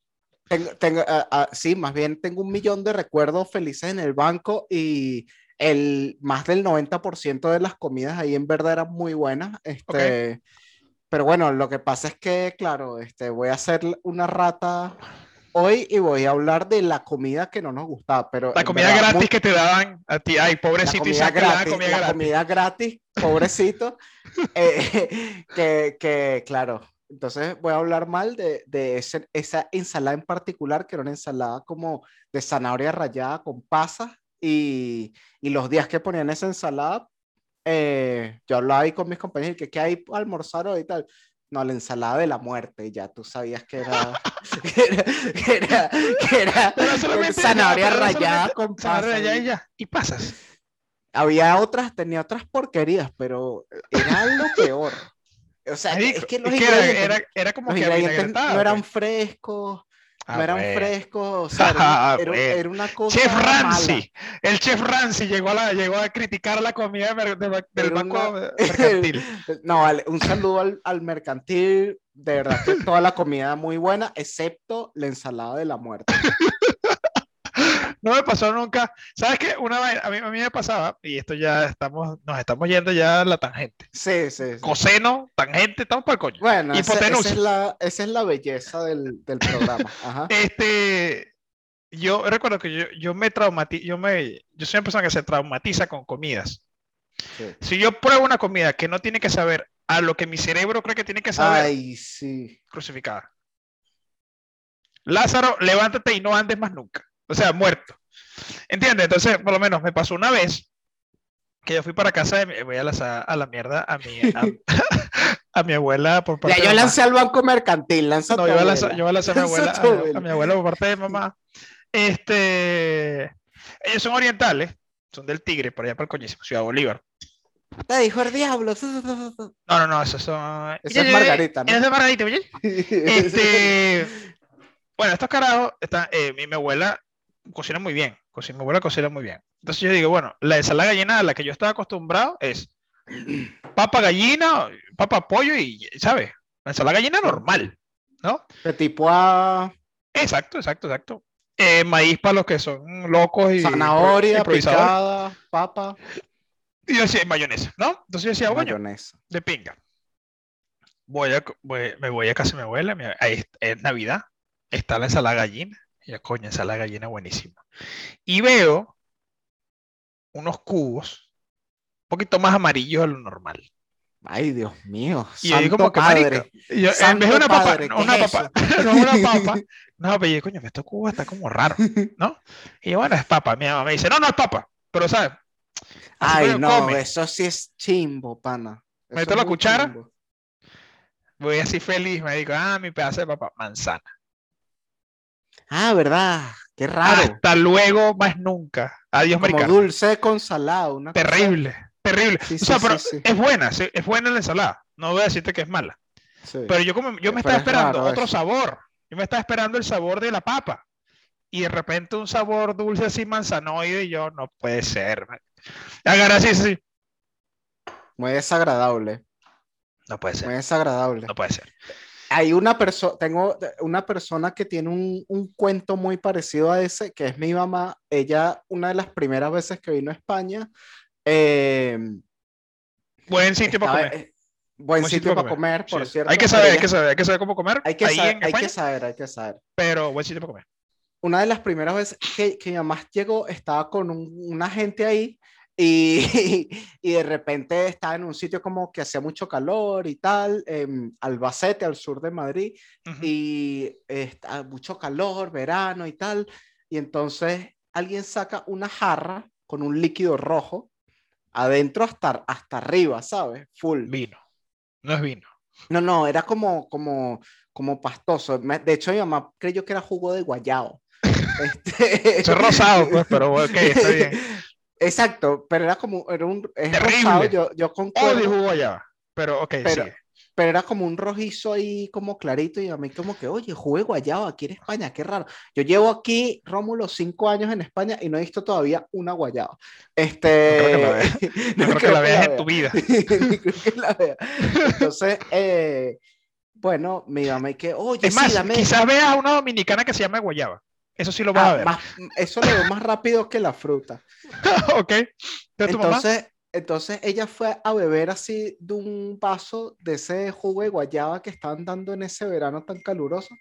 tengo- tengo, ah, ah, sí, más bien tengo un millón de recuerdos felices en el banco y el más del 90% de las comidas ahí en verdad eran muy buenas. Este, Pero bueno, lo que pasa es que, claro, este, voy a hacer una rata hoy y voy a hablar de la comida que no nos gustaba. Pero La comida verdad, gratis muy- que te daban a ti. Ay, la pobrecito comida le dan gratis, comida la gratis. comida gratis, pobrecito. *laughs* eh, que, que, claro, entonces voy a hablar mal de, de ese- esa ensalada en particular, que era una ensalada como de zanahoria rallada con pasas. Y, y los días que ponían esa ensalada, eh, yo hablaba ahí con mis compañeros, que qué hay para almorzar hoy y tal. No, la ensalada de la muerte, y ya tú sabías que era, *laughs* *laughs* que era, que era, que era Pero solamente- zanahoria pero rallada con pasas. rallada y- ya. Y pasas. había otras, tenía otras porquerías, pero era lo peor. O sea, Marico, es que los es que era, era, era como los que no eran pues. frescos, Ah, no eran bueno. frescos, o sea, era, una- *laughs* era- bueno. era una cosa Chef mala. Ramsay, el chef Ramsay llegó a, la, llegó a criticar la comida de de del banco una- mercantil. *laughs* No, vale, un saludo al, al mercantil, de verdad que toda la comida muy buena, excepto la ensalada de la muerte. *laughs* No me pasó nunca. ¿Sabes qué? Una vaina, a mí, a mí me pasaba, y esto ya estamos, nos estamos yendo ya a la tangente. Sí, sí, sí. Coseno, tangente, estamos para el coño. Bueno, ese- esa Hipotenusa. es, la, esa es la belleza del, del programa. *laughs* Ajá. Este, yo recuerdo que yo, yo me traumatizo, yo me, yo soy una persona que se traumatiza con comidas. Sí. Si yo pruebo una comida que no tiene que saber a lo que mi cerebro cree que tiene que saber, Ay, sí. crucificada. Lázaro, levántate y no andes más nunca. O sea, muerto. ¿Entiendes? Entonces, por lo menos me pasó una vez que yo fui para casa mi, voy a lanzar a la mierda a mi, a, *laughs* a mi abuela por parte Ya de yo mamá. lancé al banco mercantil, lanza No, yo voy a lanzar, yo voy a lanzar a mi abuela, a, a mi abuela por parte de mamá. Este, ellos son orientales, son del Tigre, por allá para el coñísimo, Ciudad Bolívar. Te dijo el diablo. No, no, no, esos son. Esa es Margarita, ¿no? Esa es Margarita, oye. *laughs* Este, bueno, estos carajos, están, eh, mi, mi abuela cocina muy bien, cocina, mi abuela cocina muy bien. Entonces yo digo, bueno, la ensalada gallina a la que yo estaba acostumbrado es *clears throat* papa gallina, papa pollo y, ¿sabes? La ensalada gallina normal, ¿no? Petit pois, Exacto, exacto, exacto. Eh, maíz para los que son locos y zanahoria, picada, papa, Y yo decía, mayonesa, ¿no? Entonces yo decía, coño, mayonesa. de pinga. Voy a, voy- me voy a casa de mi abuela, mi- ahí es, es Navidad, está la ensalada gallina, y yo, coño, ensalada gallina buenísima. Y veo unos cubos, un poquito más amarillos de lo normal. Ay, Dios mío. Y yo santo como que, padre. y yo, en vez de una papa, padre, no, ¿qué una es papa, *laughs* no una papa, *laughs* no, pero yo, coño, estos cubos está como raro, ¿no? Y yo, bueno, es papa. Mi mamá me dice, no, no es papa, pero ¿sabes? Así Ay, no, come. eso sí es chimbo, pana. Eso Meto la cuchara. chimbo. Voy así feliz, me digo, ah, mi pedazo de papa, manzana. Ah, ¿verdad? Qué raro. Hasta luego, más nunca. Adiós, Como americano. dulce con salado. Una cosa- Terrible, terrible. Sí, o sea, sí, pero es buena, es buena la ensalada. No voy a decirte que es mala. Sí. Pero yo como yo me Pero estaba es esperando otro eso. sabor. Yo me estaba esperando el sabor de la papa. Y de repente un sabor dulce así manzanoide y yo, no puede ser. Agarra así, sí. Muy desagradable. No puede Muy ser. desagradable. No puede ser. Hay una persona, tengo una persona que tiene un, un cuento muy parecido a ese, que es mi mamá. Ella, una de las primeras veces que vino a España, eh, Buen sitio para estaba- comer. eh, buen Buen sitio para comer, por Sí. cierto. Hay que saber, hay ella- que saber, hay que saber cómo comer. hay que ahí saber, en hay España, que saber, hay que saber. pero buen sitio para comer. una de las primeras veces que, que mi mamá llegó, estaba con un- una gente ahí y, *laughs* y de repente estaba en un sitio como que hacía mucho calor y tal, en Albacete, al sur de Madrid, y está mucho calor, verano y tal, y entonces alguien saca una jarra con un líquido rojo adentro hasta, hasta arriba, ¿sabes? Full. Vino. No es vino. No, no, era como, como, como pastoso. De hecho, mi mamá creyó que era jugo de guayabo. *laughs* Este... Rosado, pues, pero ok, está bien. *laughs* Exacto, pero era como, era un, es Terrible. rosado, yo, yo concuerdo. Pero ok, Pero- sigue. pero era como un rojizo ahí como clarito y a mí como que, oye, jugué guayaba aquí en España, qué raro. Yo llevo aquí, Rómulo, cinco años en España y no he visto todavía una guayaba. Este... No creo que la veas en tu vida. *laughs* Ni creo que la vea. Entonces, eh, bueno, mi y que, oye, Es sí, más, dame- quizás veas una dominicana que se llama guayaba. Eso sí lo vas Ah, a ver. más- eso lo veo más rápido que la fruta. *laughs* ok. Entonces. Entonces, ella fue a beber así de un vaso de ese jugo de guayaba que estaban dando en ese verano tan caluroso.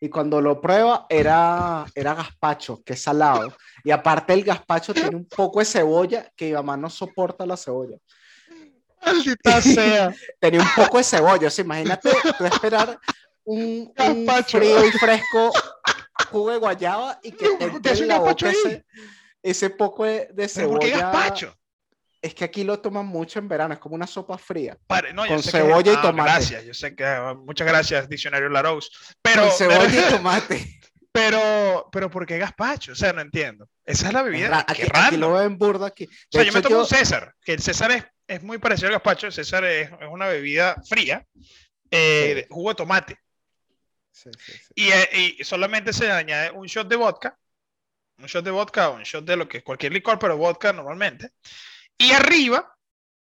Y cuando lo prueba era, era gazpacho, que es salado. Y aparte el gazpacho tiene un poco de cebolla, que mi mamá no soporta la cebolla. Maldita *laughs* sea. Tenía un poco de cebolla. O sea, imagínate tú esperar un, un frío y fresco jugo de guayaba y que No, te ¿por qué entre hace en la boca ese, ese poco de, de ¿Pero por qué cebolla. gazpacho? Es que aquí lo toman mucho en verano, es como una sopa fría. No, Con sé que- cebolla y ah, tomate. Gracias, yo sé que. ah, Muchas gracias, Diccionario Larousse. Pero, con cebolla pero, y *laughs* tomate. pero, pero, ¿por qué gazpacho? O sea, no entiendo. Esa es la bebida. ra- qué aquí, raro. aquí lo ven burda aquí. De O sea, yo me hecho, tomo yo- un César, que el César es, es muy parecido al gazpacho. El César es, es una bebida fría, eh, Sí. de jugo de tomate. Sí, sí, sí. Y, eh, y solamente se añade un shot de vodka, un shot de vodka o un shot de lo que es cualquier licor, pero vodka normalmente. Y arriba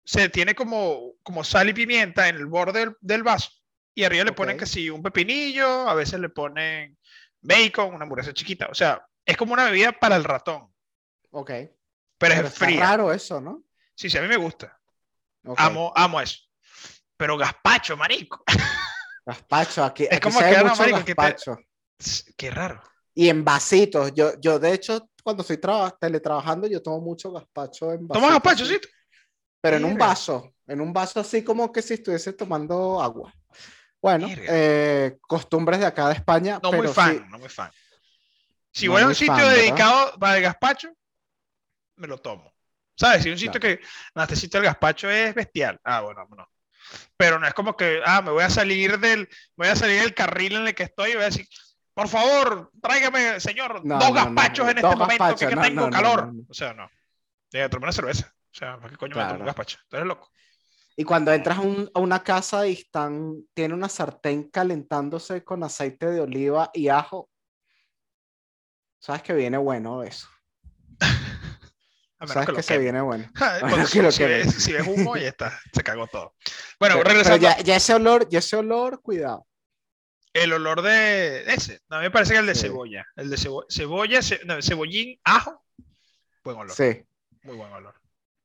se tiene como, como sal y pimienta en el borde del, del vaso. Y arriba le ponen Ok. que sí, un pepinillo, a veces le ponen bacon, una hamburguesa chiquita. O sea, es como una bebida para el ratón, Ok. pero, Pero es fría. raro eso, ¿no? Sí, sí, a mí me gusta. Ok. Amo, amo eso. Pero gazpacho, marico. *laughs* Gazpacho, aquí, Es aquí como se que, ve ah, mucho marico, que te- gazpacho. Qué raro. Y en vasitos. Yo, yo, de hecho, cuando estoy traba- teletrabajando, yo tomo mucho gazpacho en ¿Tomas vasitos, gazpacho, sí. Pero en un vaso. En un vaso así como que si estuviese tomando agua. Bueno, eh, costumbres de acá de España. No pero muy fan, sí- no muy fan. Si No voy a un sitio fan, ¿verdad? dedicado para el gazpacho, me lo tomo. ¿Sabes? Si un sitio Claro. que, no, sitio del gazpacho es bestial. Ah, bueno, no. Pero no es como que, ah, me voy a salir del, voy a salir del carril en el que estoy y voy a decir, por favor, tráigame, señor, No, dos no, no, gazpachos en este momento que, que tengo calor. O sea, no. Debe tomar una cerveza. O sea, ¿para qué coño me tomo un gazpacho? Tú eres loco. Y cuando entras un- a una casa y están, tiene una sartén calentándose con aceite de oliva y ajo, sabes que viene bueno eso. A menos Sabes que que, se queme. viene bueno. *laughs* Cuando- *laughs* si, queme. ves, si ves humo, ya está. Se cagó todo. Bueno, Pero, pero regresando. ya, ya ese olor, ya ese olor, cuidado. El olor de ese. No, a mí me parece que el de Sí. cebolla. El de cebo- cebolla, ce- no, cebollín, ajo. Buen olor. Sí. Muy buen olor.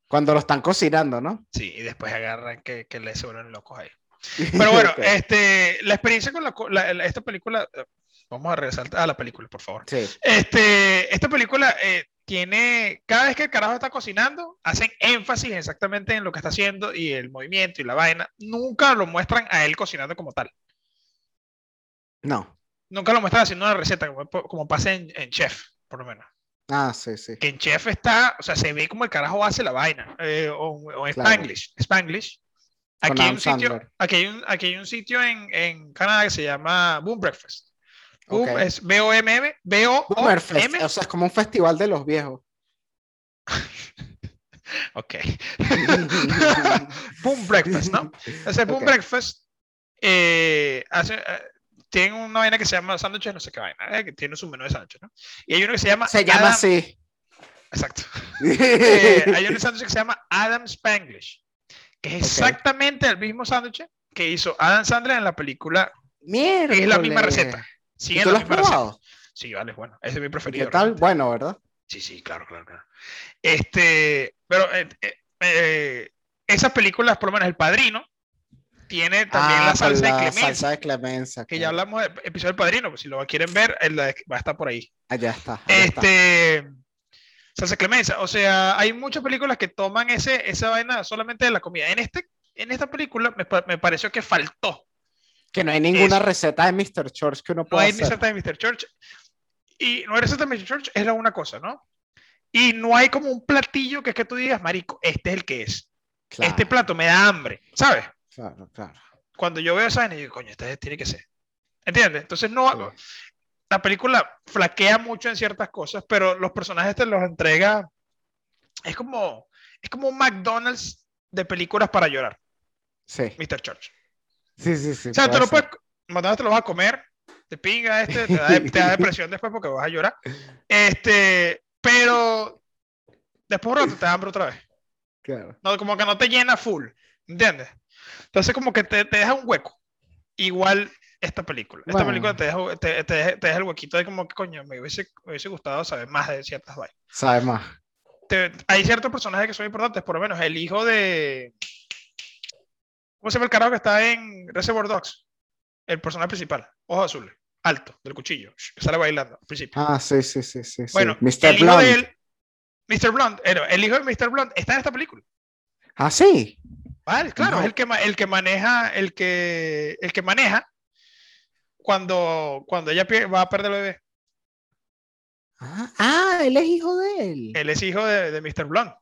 Cuando lo están cocinando, ¿no? Sí, y después agarran que, que le se vuelven locos ahí. *laughs* Pero bueno, Ok. este, la experiencia con la, la- esta película. Vamos a regresar a la película, por favor. Sí. Este, esta película eh, tiene, cada vez que el carajo está cocinando, hacen énfasis exactamente en lo que está haciendo y el movimiento y la vaina. Nunca lo muestran a él cocinando como tal. No. Nunca lo muestran haciendo una receta, como, como pasa en, en Chef, por lo menos. Ah, sí, sí. Que en Chef está, o sea, se ve como el carajo hace la vaina. eh, o, o en Claro. Spanglish. Spanglish. Aquí hay, un sitio, aquí, hay un, aquí hay un sitio en, en Canadá que se llama Boom Breakfast. Boom es B-O-M-M, B-O-M. O sea, es como un festival de los viejos. *laughs* Ok. *laughs* Boom Breakfast, ¿no? Ese Boom. Breakfast eh, hace, eh, tiene una vaina que se llama sándwiches, no sé qué vaina, eh, que tiene su menú de sándwiches, ¿no? Y hay uno que se llama. Se llama Adam- así. Exacto. *laughs* Hay un sándwich que se llama Adam Spanglish, que es exactamente el mismo sándwich que hizo Adam Sandler en la película. Mierda. Es la misma receta. ¿Y Siguen tú lo has probado? Sí, vale, bueno. Ese es mi ¿Y preferido. ¿Qué tal? realmente. Bueno, ¿verdad? Sí, sí, claro, claro, claro. Este, pero eh, eh, eh, esas películas, por lo menos El Padrino, tiene también Ah, la salsa de la clemencia. Salsa de clemencia. Que ya hablamos del episodio del Padrino, pues si lo quieren ver, va a estar por ahí. Allá está. allá está. Este, salsa de clemencia. O sea, hay muchas películas que toman ese, esa vaina solamente de la comida. En, este, en esta película me, me pareció que faltó. Que no hay ninguna receta de Mr. Church que uno No pueda hay ni hacer. receta de Mr. Church. Y no hay receta de Mr. Church, es la una cosa, ¿no? Y no hay como un platillo que es que tú digas, marico, este es el que es. Claro, Este plato me da hambre, ¿sabes? claro, claro. Cuando yo veo esa vaina, digo, coño, este tiene que ser. ¿Entiendes? Entonces no, Sí. la película flaquea mucho en ciertas cosas, pero los personajes te los entrega. Es como, es como un McDonald's de películas para llorar. Sí. Mr. Church. Sí, sí, sí. O sea, tú no puedes, McDonald's te lo vas a comer, te pinga este, te *laughs* da, te da depresión después porque vas a llorar. Este, pero después un rato te da hambre otra vez. Claro. No, como que no te llena full, ¿entiendes? Entonces como que te, te deja un hueco. Igual esta película. Esta Bueno. película te deja, te, te deja- te deja el huequito de como que coño, me hubiese, me hubiese gustado saber más de ciertas vainas. Sabe más. Te- hay ciertos personajes que son importantes, por lo menos el hijo de... ¿Cómo se llama el carajo que está en Reservoir Dogs? El personaje principal, ojos azules, alto, del cuchillo, que sale bailando al principio. Ah, sí, sí, sí, sí. bueno, Mr. el hijo de él, Mr. Blunt, el, el hijo de Mr. Blunt está en esta película. Ah, sí. Vale, claro, No. es el que, el que maneja, el que, el que maneja cuando, cuando ella va a perder el bebé. Ah, ah, él es hijo de él. Él es hijo de, de Mr. Blunt.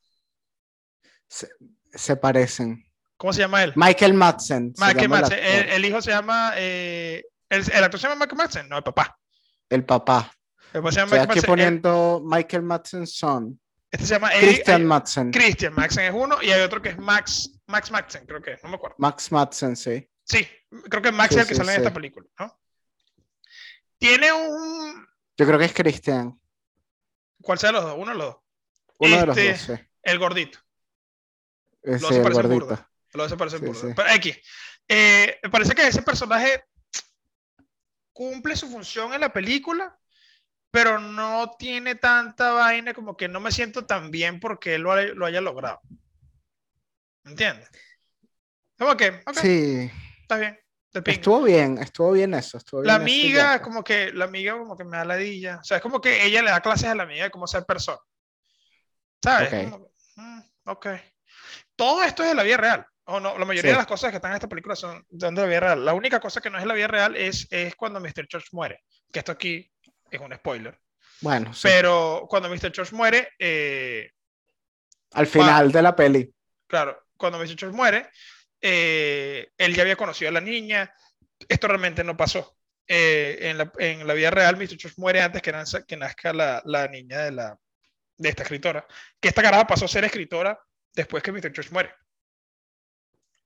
Se, se parecen. ¿Cómo se llama él? Michael Madsen. se Michael Madsen. El, hijo se llama. eh, el, el actor se llama Michael Madsen. No, el papá. El papá. El papá se llama Estoy Michael aquí Madsen. El- poniendo Michael Madsen son. este se llama. Christian Madsen. Christian Madsen es uno y hay otro que es Max. Max Madsen, creo que es, no me acuerdo. Max Madsen, sí. Sí, creo que Max Sí, es el que sí, sale en sí. esta película, ¿no? Tiene un. Yo creo que es Christian. ¿Cuál sea los dos? Uno de los dos. Uno de los Este, dos, sí. El gordito. Ese, el gordito. burda. Los se parecen Sí, sí. Pero X. Eh, me parece que ese personaje cumple su función en la película, pero no tiene tanta vaina como que no me siento tan bien porque él lo, haya- lo haya logrado. ¿Entiendes? Como que, ok, Sí, está bien. estuvo bien, estuvo bien eso. Estuvo La bien eso y amiga, ya. como que, la amiga como que me da ladilla. O sea, es como que ella le da clases a la amiga de cómo ser persona. ¿Sabes? Ok. Como mm, ok. Todo esto es de la vida real. O no, la mayoría Sí. de las cosas que están en esta película son, de la vida real. La única cosa que no es la vida real es, es cuando Mr. Church muere. Que esto aquí es un spoiler. Bueno, sí. Pero cuando Mr. Church muere, eh, Al final de la peli. claro, cuando Mr. Church muere, eh, él ya había conocido a la niña. Esto realmente no pasó. Eh, en, la, en la vida real, Mr. Church muere antes que, nazca, que nazca la, la niña de, la, de esta escritora. Que esta caraja pasó a ser escritora después que Mr. Church muere.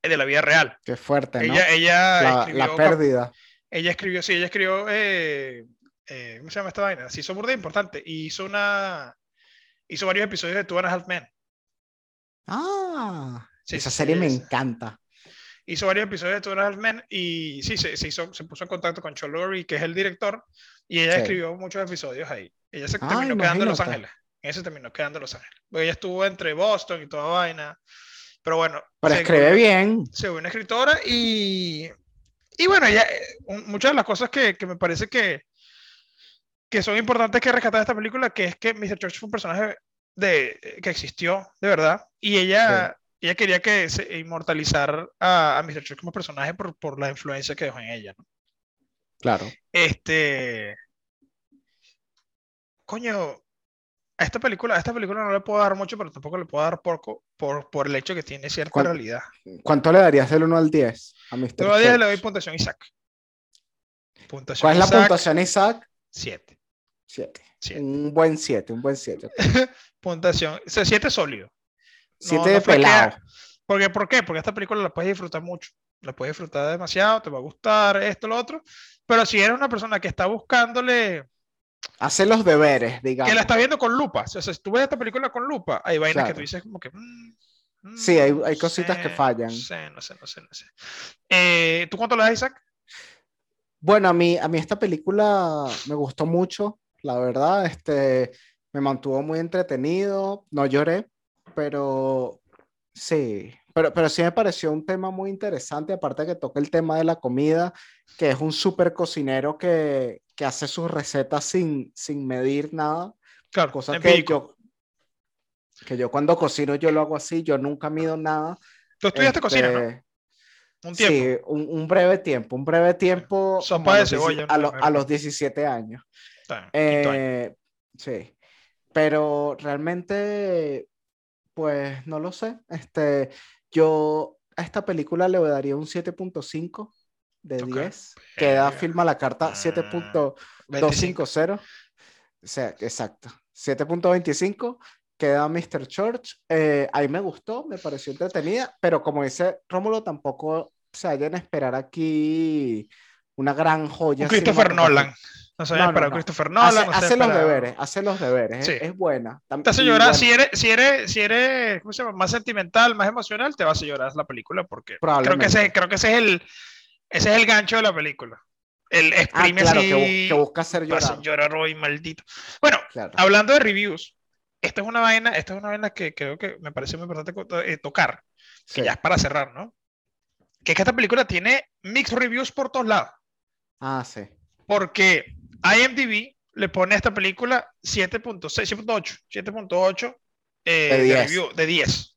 De la vida real. Qué fuerte, ¿no? Ella, ella la, la escribió, pérdida. ella escribió, sí, ella escribió, eh, eh, ¿cómo se llama esta vaina? Sí, hizo burda importante. Y hizo una, hizo varios episodios de Two and a Half Men. Ah, Sí, esa sí, serie me esa. encanta. hizo varios episodios de Two and a Half Men y sí, se, se, hizo, se puso en contacto con Chuck Lorre, que es el director, y ella Sí. escribió muchos episodios ahí. Ella se Ah, terminó quedando en Los imagínate. Ángeles. En ese terminó quedando en Los Ángeles. Porque ella estuvo entre Boston y toda vaina. Pero bueno. Pero se escribe bien. Se volvió una escritora y. Y bueno, ella, eh, muchas de las cosas que, que me parece que, que son importantes que rescatar de esta película, que es que Mr. Church fue un personaje de, que existió, de verdad, y ella, ella quería que se inmortalizar a, a Mr. Church como personaje por, por la influencia que dejó en ella. ¿no? Claro. Este. Coño, a esta película, a esta película no le puedo dar mucho, pero tampoco le puedo dar poco por, por el hecho que tiene cierta ¿Cuán- realidad. ¿Cuánto le darías del 1 al 10 a Mr. Pero a 10 le doy puntuación Isaac. Puntuación ¿Cuál es la Isaac, puntuación, Isaac? 7. 7. Siete. Un buen 7, un buen 7. *laughs* Puntuación. O sea, 7 sólido. 7 no de flaquea. pelado. Porque, ¿Por qué? Porque esta película la puedes disfrutar mucho. La puedes disfrutar demasiado, te va a gustar esto, lo otro. Pero si eres una persona que está buscándole, Hace los deberes, digamos. que la estás viendo con lupa, o sea, si tú ves esta película con lupa, hay vainas que Claro. tú dices como que... mm, mm, Sí, hay- no hay cositas que fallan. No sé, no sé, no sé. No sé. Eh, ¿Tú cuánto le das, Isaac? Bueno, a mí, a mí esta película me gustó mucho, la verdad. Este, me mantuvo muy entretenido, no lloré, pero sí, pero, pero sí me pareció un tema muy interesante, aparte que toca el tema de la comida, que es un súper cocinero que, que hace sus recetas sin, sin medir nada, Claro, cosa que yo, que yo cuando cocino yo lo hago así, yo nunca mido nada. Tú estudiaste cocina, ¿no? Este, Un tiempo. Sí, un, un breve tiempo, un breve tiempo. Sopa a de los cebolla, A, los 17 años. Está. Eh, sí, pero realmente, pues no lo sé. Este, yo a esta película le daría un 7.5. de Ok. 10. Queda Verga. firma la carta Ah, 7.250. O sea, exacto. 7.25. Queda Mr. Church. Eh, ahí me gustó, me pareció entretenida, pero como dice Rómulo, tampoco se vayan a esperar aquí una gran joya. Un Christopher. Nolan. No se No, vayan no, para no. Christopher Nolan. hace hace los deberes, hace los deberes. Sí. Es, es buena. Te hace llorar. bueno, Si, eres, si, eres, si eres ¿cómo se llama? más sentimental, más emocional, te va a llorar la película porque creo que, ese, creo que ese, es el, ese es el gancho de la película. El ah, exprime claro, así, que, que busca hacer llorar. llorar hoy, maldito. Bueno, Claro. hablando de reviews, esta es una vaina, esta es una vaina que creo que me parece muy importante eh, tocar, que Sí. ya es para cerrar, ¿no? Que es que esta película tiene mixed reviews por todos lados. Ah, sí. Porque IMDb le pone a esta película 7.6, 7.8, 7.8 eh, De de, 10. review, de 10.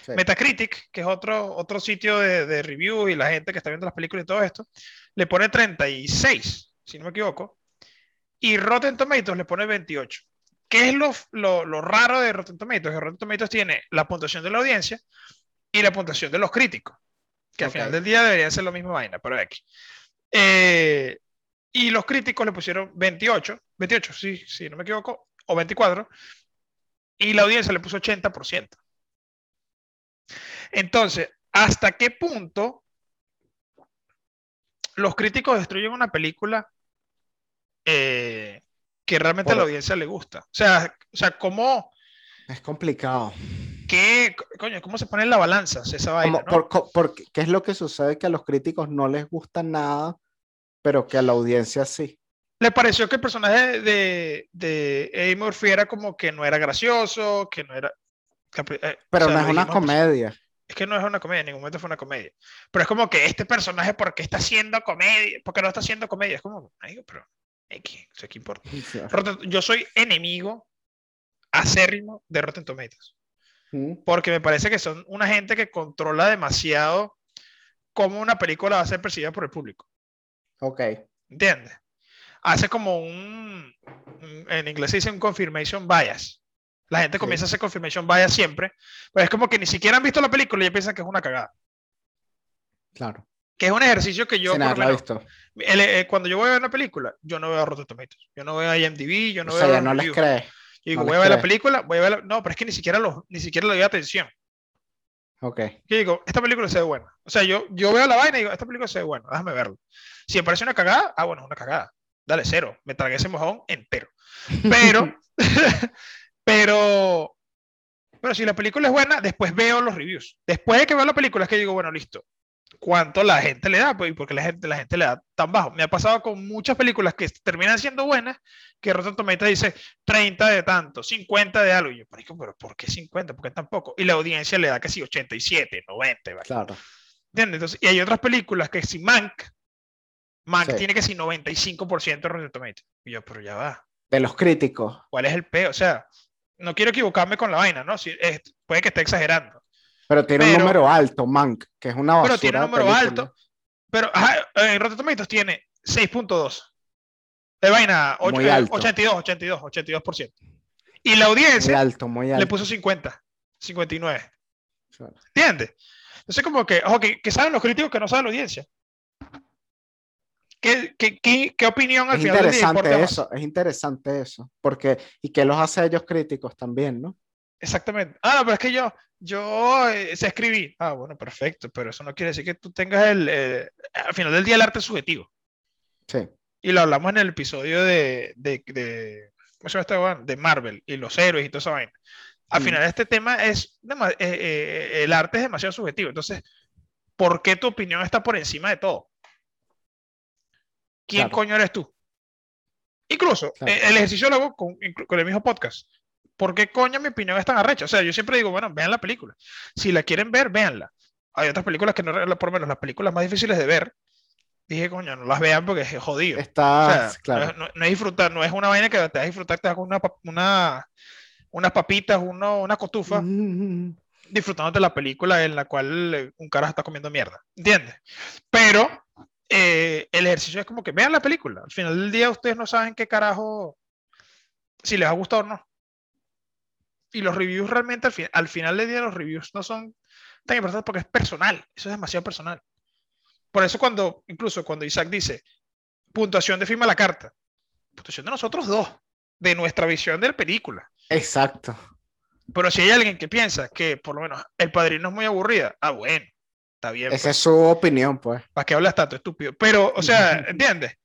Sí. Metacritic, que es otro, otro sitio de, de review y la gente que está viendo las películas y todo esto, le pone 36, si no me equivoco. Y Rotten Tomatoes le pone 28. ¿Qué es lo, lo, lo raro de Rotten Tomatoes? Que Rotten Tomatoes tiene la puntuación de la audiencia y la puntuación de los críticos. Que al Ok. final del día debería ser la misma vaina, pero X. Eh, y los críticos le pusieron 28, 28, sí, sí, no me equivoco, o 24. Y la audiencia le puso 80%. Entonces, ¿hasta qué punto los críticos destruyen una película eh, que realmente a la audiencia le gusta? O sea, o sea ¿cómo, Es complicado. qué, coño, cómo se pone en la balanza esa vaina? ¿Qué es lo que sucede? Que a los críticos no les gusta nada, pero que a la audiencia sí. ¿Le pareció que el personaje de, de Murphy era como que no era gracioso, que no era... que, eh, o Pero sea, no es una pues, comedia. Es que no es una comedia, en ningún momento fue una comedia. Pero es como que este personaje, ¿por qué está haciendo comedia? ¿Por qué no está haciendo comedia? Es como, amigo, pero X, o sea, ¿qué importa? Yo soy enemigo acérrimo de Rotten Tomatoes. Mm, Porque me parece que son una gente que controla demasiado cómo una película va a ser percibida por el público. Ok. ¿Entiendes? Hace como un, un- en inglés se dice un confirmation bias. La gente Sí. comienza a hacer confirmation bias siempre, pero es como que ni siquiera han visto la película y ya piensan que es una cagada. Claro. Que es un ejercicio que yo, Sin por menos, visto. el- eh, cuando yo voy a ver una película, yo no veo a Rotten Tomatoes, yo no veo a IMDb, yo no o veo sea, no les crees. Yo digo, no voy a ver la película, voy a ver la- No, pero es que ni siquiera, los, ni siquiera le doy atención. Ok. Yo digo, esta película se ve buena. O sea, yo, yo veo la vaina y digo, esta película se ve buena, déjame verla. Si me parece una cagada, ah, bueno, es una cagada. Dale cero. Me tragué ese mojón entero. Pero, *laughs* *laughs* pero, pero si la película es buena, después veo los reviews. Después de que veo la película es que digo, bueno, listo. ¿Cuánto la gente le da? Pues, ¿y por qué la gente, la gente le da tan bajo? Me ha pasado con muchas películas que terminan siendo buenas, que Rotten Tomatoes dice 30 de tanto, 50 de algo. Y yo, pero ¿por qué 50? ¿Por qué tan poco? Y la audiencia le da casi 87, 90. ¿vale? Claro. ¿Entiendes? Entonces, y hay otras películas que si Mank, Mank Sí. tiene que si 95% de Rotten Tomatoes. Y yo, pero ya va. De los críticos. ¿Cuál es el peo? O sea, no quiero equivocarme con la vaina, ¿no? Si, es- puede que esté exagerando. Pero tiene un número alto, Mank, que es una basura Pero tiene un número película. alto. Pero ajá, en Rotten Tomatoes tiene 6.2. De vaina, och- Muy eh, alto. 82, 82, 82%. Y la Muy audiencia alto, muy alto. le puso 50, 59. Claro. ¿Entiendes? Entonces, como que, ojo, que, que saben los críticos que no saben la audiencia. ¿Qué, qué, qué, qué opinión al Es final del día interesante más? eso, es interesante eso, porque, y que los hace a ellos críticos también, ¿no? Exactamente. Ah, no, pero es que yo, yo eh, sé escribir. Ah, bueno, perfecto, pero eso no quiere decir que tú tengas el, eh, al final del día el arte es subjetivo. Sí, Y lo hablamos en el episodio de, de, de, ¿cómo se llama vaina? de Marvel y los héroes y toda esa vaina. Al Mm. final este tema es, dema- eh, eh, el arte es demasiado subjetivo. Entonces, ¿por qué tu opinión está por encima de todo? ¿Quién Claro. coño eres tú? Incluso, Claro. eh, el ejercicio lo hago con, con el mismo podcast. ¿Por qué coño mi opinión es tan arrecha? O sea, yo siempre digo, bueno, vean la película. Si la quieren ver, véanla. Hay otras películas que no, por lo menos las películas más difíciles de ver, dije, coño, no las vean porque es jodido. está, O sea, claro. no, es, no- es disfrutar, no es una vaina que te vas a disfrutar, te das con una, una, unas papitas, uno, una cotufa, Mm, disfrutándote la película en la cual un carajo está comiendo mierda, ¿entiendes? Pero eh, el ejercicio es como que vean la película, al final del día ustedes no saben qué carajo, si les ha gustado o no. Y los reviews realmente al, fin- al final del día los reviews no son tan importantes porque es personal, eso es demasiado personal. Por eso cuando, incluso cuando Isaac dice, puntuación de firma la carta, puntuación de nosotros dos, de nuestra visión de la película. Exacto. Pero si hay alguien que piensa que por lo menos el padrino es muy aburrida, ah, bueno, está bien. Esa es su opinión, pues. ¿Para qué hablas tanto, estúpido? Pero, o sea, *laughs* ¿entiendes?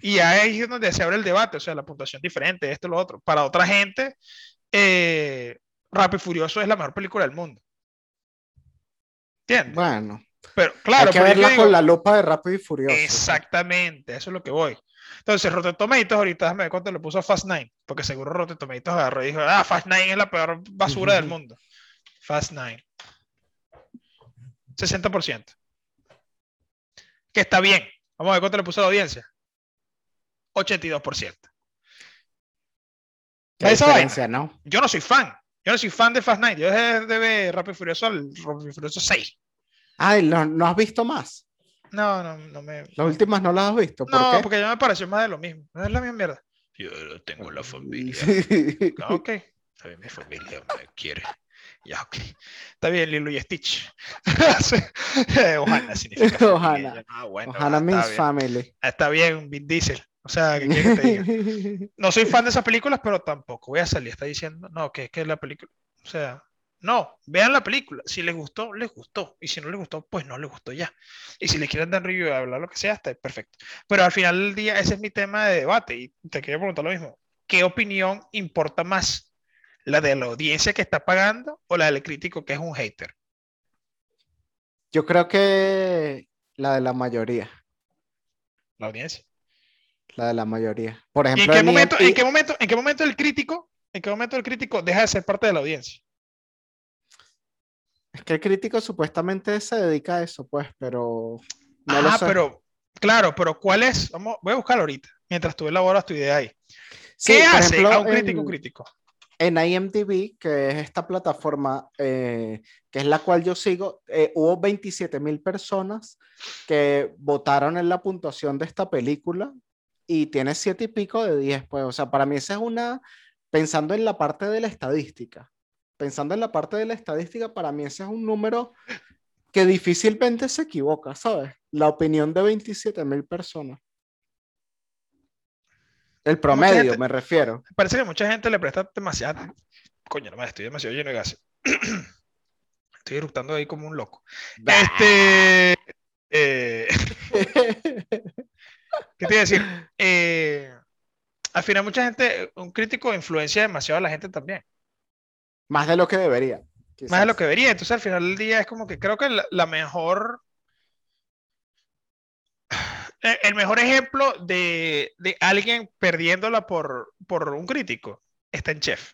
Y ahí es donde se abre el debate, o sea, la puntuación diferente, esto, lo otro. Para otra gente, eh, Rápido y Furioso es la mejor película del mundo. ¿Entiendes? Bueno. Pero claro, Hay que verla digo- con la lupa de Rápido y Furioso. Exactamente, eso es lo que voy. Entonces, Rotten Tomatoes, ahorita ver cuánto le puso a Fast Nine, porque seguro Rotten Tomatoes agarró y dijo, ah, Fast Nine es la peor basura del mundo. Fast Nine. 60%. Que está bien. Vamos a ver cuánto le puso a la audiencia. 82%. Qué esa diferencia, ¿no? Yo no soy fan. Yo no soy fan de Fast Nine. Yo dejé de ver Rápido y Furioso al Rápido y Furioso 6. Ay, ¿no, no has visto más? No, no, no me. Las últimas no las has visto. ¿Por No, qué? porque ya me pareció más de lo mismo. No es la misma mierda. Yo tengo la familia. *laughs* *laughs* Ok. Está bien, mi familia me quiere. Ya, ok. Está bien, Lilo y Stitch. Ohana significa. Ohana. Ah, bueno, Ohana está means bien. family. Ah, Está bien, Vin Diesel. O sea, ¿qué quieres que te diga? *laughs* No soy fan de esas películas, pero tampoco voy a salir. Está diciendo, no, que es que la película. O sea, no, vean la película. Si les gustó, les gustó. Y si no les gustó, pues no les gustó ya. Y si les quieren dar review y hablar lo que sea, está perfecto. Pero al final del día, ese es mi tema de debate. Y te quería preguntar lo mismo. ¿Qué opinión importa más? ¿La de la audiencia que está pagando o la del crítico que es un hater? Yo creo que la de la mayoría. La audiencia. La de la mayoría. Por ¿Y en ejemplo, qué en momento, IMDb en qué momento, en qué momento el crítico, en qué momento el crítico deja de ser parte de la audiencia? es que el crítico supuestamente se dedica a eso, pues, pero no Ah, pero, claro, pero ¿cuál es? Vamos, voy a buscarlo ahorita, mientras tú elaboras tu idea ahí. ¿Qué hace ejemplo, a un crítico en- crítico? En IMDb, que es esta plataforma eh, que es la cual yo sigo, eh, hubo 27 mil personas que votaron en la puntuación de esta película y tiene siete y pico de 10, pues, o sea, para mí esa es una, pensando en la parte de la estadística, pensando en la parte de la estadística, para mí ese es un número que difícilmente se equivoca, ¿sabes? La opinión de 27 mil personas. El promedio, gente- me refiero. Parece que mucha gente le presta demasiada. Coño, no me estoy demasiado lleno de gas. *clears throat* Estoy eructando ahí como un loco. Este. eh, *laughs* ¿Qué te iba a decir? Eh, al final, mucha gente, un crítico influencia demasiado a la gente también. Más de lo que debería. Más de lo que debería. Entonces, al final del día es como que creo que la, la mejor. Eh, El mejor ejemplo de, de alguien perdiéndola por, por un crítico está en Chef.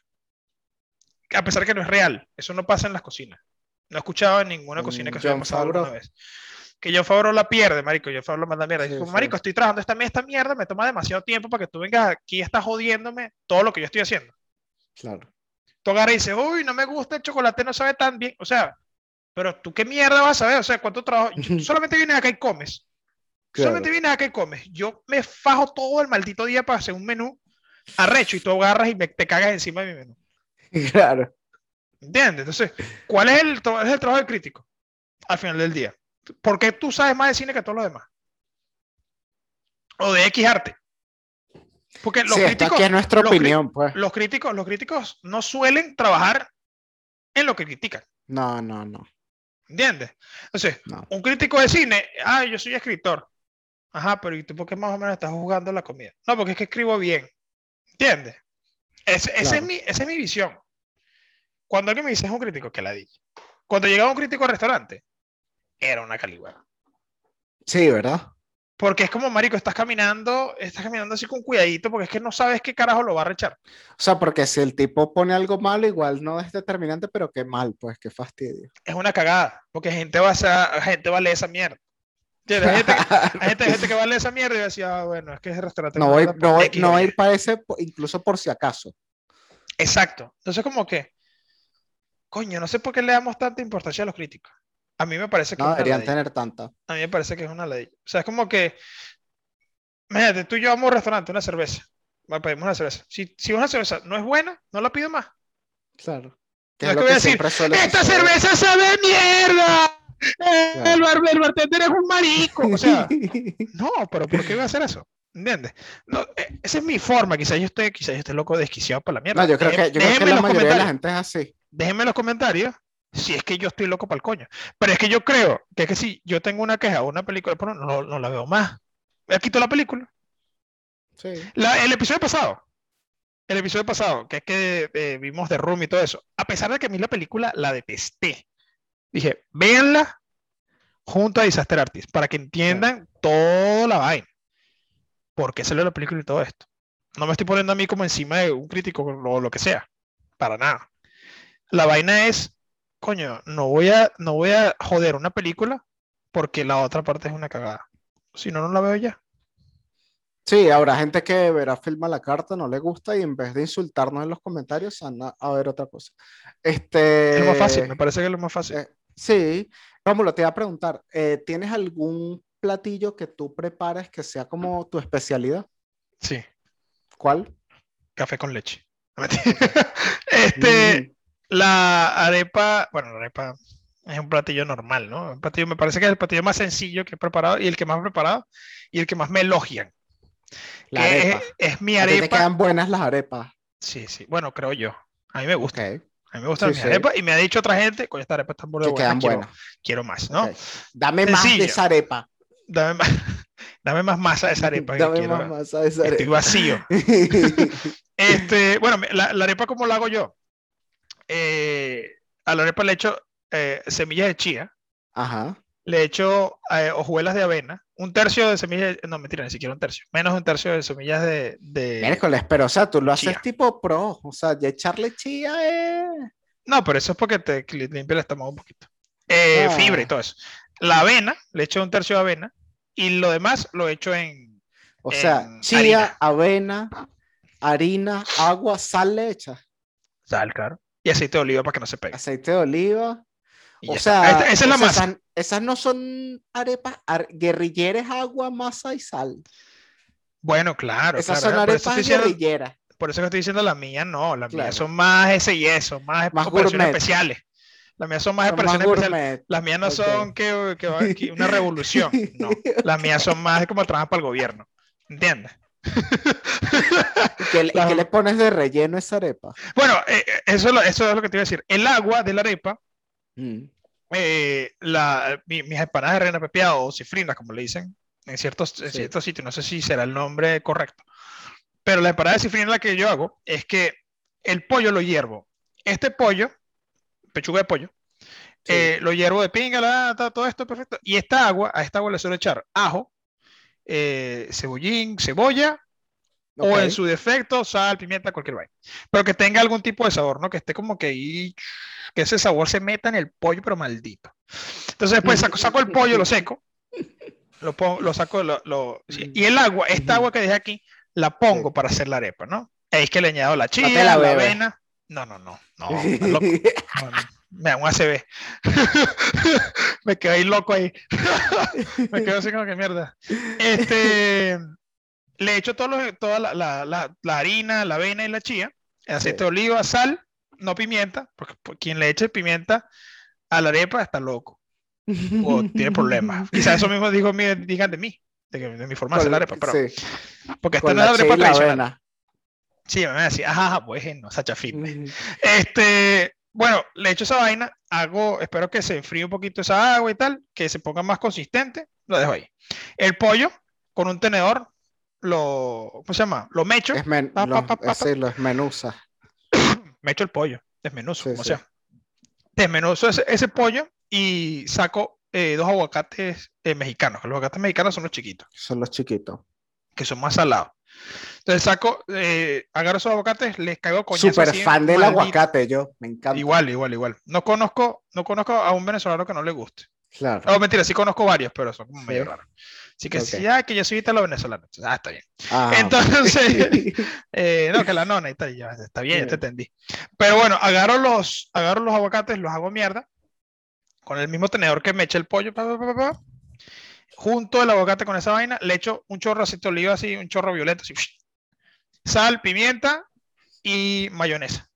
A pesar que no es real. Eso no pasa en las cocinas. No he escuchado en ninguna cocina que Mm, se haya pasado alguna vez. Que John Favreau la pierde, marico. John Favreau manda mierda. Sí, Es como, sí. marico, estoy trabajando esta, esta mierda, me toma demasiado tiempo para que tú vengas aquí y estás jodiéndome todo lo que yo estoy haciendo. Claro. Tú agarras y dices, uy, no me gusta el chocolate, no sabe tan bien. O sea, pero tú qué mierda vas a ver. O sea, ¿cuánto trabajo? Tú *laughs* solamente vienes acá y comes. Solamente vienes acá y comes. Yo me fajo todo el maldito día para hacer un menú arrecho y tú agarras y me, te cagas encima de mi menú. *laughs* Claro. ¿Entiendes? Entonces, ¿cuál es el, es el trabajo del crítico al final del día? ¿Por qué tú sabes más de cine que todos los demás? O de X arte. Porque los Sí, críticos, aquí es nuestra los cri- opinión, pues. los críticos, los críticos no suelen trabajar en lo que critican. No, no, no. ¿Entiendes? Entonces, No. un crítico de cine, ah, yo soy escritor. Ajá, pero ¿y tú por qué más o menos estás jugando la comida? No, porque es que escribo bien. ¿Entiendes? Ese- esa, es Claro. mi, esa es mi visión. Cuando alguien me dice es un crítico, que la di. Cuando llegaba un crítico al restaurante, era una caligüera. Sí, ¿verdad? Porque es como, marico, estás caminando, estás caminando así con cuidadito, porque es que no sabes qué carajo lo va a rechar. O sea, porque si el tipo pone algo malo, igual no es determinante, pero qué mal, pues, qué fastidio. Es una cagada, porque gente va a, gente va a leer esa mierda. ¿Entiendes? Hay gente, *laughs* hay gente, hay gente que va a leer esa mierda y va a decir, ah, bueno, es que ese restaurante No voy, no voy- no voy a Y". ir para ese, incluso por si acaso. Exacto. Entonces, como que, coño, no sé por qué le damos tanta importancia a los críticos. A mí me parece que No es deberían ladilla. tener tanta. A mí me parece que es una ley. O sea, es como que, imagínate, tú y yo vamos a un restaurante, una cerveza. Pedimos una cerveza. Si, si una cerveza no es buena, no la pido más. Claro. No es es lo que voy a decir, ¡Esta cerveza sabe mierda! El, bar, el bartender es un marico. O sea, *laughs* no, pero ¿por qué iba a hacer eso? ¿Entiendes? No, eh, esa es mi forma. Quizás yo esté, quizás yo esté loco desquiciado para la mierda. No, yo creo que, yo creo que la mayoría de la gente es así. Déjenme en los comentarios si es que yo estoy loco para el coño. Pero es que yo creo que es que si yo tengo una queja o una película, pero no, no la veo más. Me quito la película. Sí. La, el episodio pasado, el episodio pasado, que es que eh, vimos de Room y todo eso, a pesar de que a mí la película la detesté, dije, véanla junto a Disaster Artist para que entiendan toda la vaina. ¿Por qué salió la película y todo esto? No me estoy poniendo a mí como encima de un crítico o lo que sea. Para nada. La vaina es, coño, no voy a, no voy a joder una película porque la otra parte es una cagada. Si no, no la veo ya. Sí, habrá gente que verá filma la carta, no le gusta y en vez de insultarnos en los comentarios, van a, ver otra cosa. Este, es lo más fácil, me parece que es lo más fácil. Eh, sí, Rómulo, te iba a preguntar, eh, ¿tienes algún platillo que tú prepares que sea como tu especialidad? Sí. ¿Cuál? Café con leche. *laughs* este, mm. la arepa, bueno, la arepa es un platillo normal, ¿no? Un platillo, me parece que es el platillo más sencillo que he preparado y el que más he preparado y el que más me elogian. La arepa. Es, mi arepa. te quedan buenas las arepas. Sí, sí. Bueno, creo yo. A mí me gusta. A mí me gusta mi arepa y me ha dicho otra gente, con esta arepa está muy buena. Quedan quiero, buenas. quiero más, ¿no? Dame más de esa arepa. Dame más, *laughs* dame más masa de esa arepa. *laughs* dame más masa de esa arepa. Estoy vacío. *laughs* este, bueno, la, arepa, ¿cómo la hago yo? Eh, a la arepa le echo eh, semillas de chía. Ajá. Le echo eh, hojuelas de avena un tercio de semillas, no mentira, ni siquiera un tercio, menos de un tercio de semillas de... de Miércoles, pero o sea, tú lo haces tipo pro, o sea, ya echarle chía eh... No, pero eso es porque te limpia el estómago un poquito. Eh, ah. Fibra y todo eso. La avena, le echo un tercio de avena y lo demás lo echo en... O sea, chía, avena, harina, agua, sal le echa. Sal, claro. Y aceite de oliva para que no se pegue. Aceite de oliva o sea, esa, es la masa. Esas, no son arepas, guerrilleras, agua, masa y sal. Bueno, claro. Esas son arepas guerrilleras. Por eso que estoy diciendo la mía, no. Las mías son más ese y eso, más, más operaciones especiales. Las mías son más operaciones especiales. Las mías no son que, que, una revolución. *laughs* No. Las mías son más como trabajan para el gobierno. ¿Entiendes? ¿Y qué, *laughs* le pones de relleno a esa arepa? Bueno, eh, eh, eso, eso es lo que te iba a decir. El agua de la arepa Mm. Eh, la, mis empanadas de reina pepiada o cifrinas, como le dicen en ciertos, ciertos sitios, no sé si será el nombre correcto, pero la empanada de cifrina la que yo hago es que el pollo lo hiervo. Este pollo, pechuga de pollo, eh, lo hiervo de pinga, todo esto perfecto. Y esta agua, a esta agua le suelo echar ajo, eh, cebollín, cebolla, o en su defecto, sal, pimienta, cualquier vaina. Pero que tenga algún tipo de sabor, ¿no? Que esté como que ahí que ese sabor se meta en el pollo, pero maldito. Entonces después saco, el pollo, lo seco, lo, pongo, lo saco, lo, y el agua, esta agua que dejé aquí, la pongo para hacer la arepa, ¿no? Es que le añado la chile, la, avena. No, no, no, no, *laughs* loco. me da un ACB. *laughs* me quedé ahí loco ahí. *laughs* me quedo así como que mierda. Este, le echo todo toda la, la, la, harina, la avena y la chía, aceite de oliva, sal no pimienta, porque quien le eche pimienta a la arepa está loco o tiene *laughs* problemas. Quizás eso mismo dijo, digan de mí, de, mi forma de la arepa, pero porque esta no es la arepa tradicional. Sí, me decía, ajá, bueno, sacha firme. Este, bueno, le echo esa vaina, hago, espero que se enfríe un poquito esa agua y tal, que se ponga más consistente, lo dejo ahí. El pollo, con un tenedor, lo, ¿cómo se llama? Lo mecho. Es men, lo, esmenuza *coughs* me echo el pollo, desmenuzo, o sea. Desmenuzo ese, pollo y saco eh, dos aguacates eh, mexicanos. Los aguacates mexicanos son los chiquitos. Son los chiquitos. Que son más salados. Entonces saco, eh, agarro esos aguacates, les caigo coñazo. Súper fan del aguacate, yo, me encanta. Igual, igual, igual. No conozco, no conozco a un venezolano que no le guste. Claro. No, mentira, sí conozco varios, pero son como medio raros. Así que sí, ah, que yo soy italo venezolano. Ah, está bien. Ah, Entonces, *laughs* eh, no, que la nona y tal, ya, está bien, ya te entendí. Pero bueno, agarro los, agarro los aguacates, los hago mierda, con el mismo tenedor que me eché el pollo, pa, pa, pa, junto el aguacate con esa vaina, le echo un chorro de oliva así, un chorro violeta, así, sal, pimienta y mayonesa.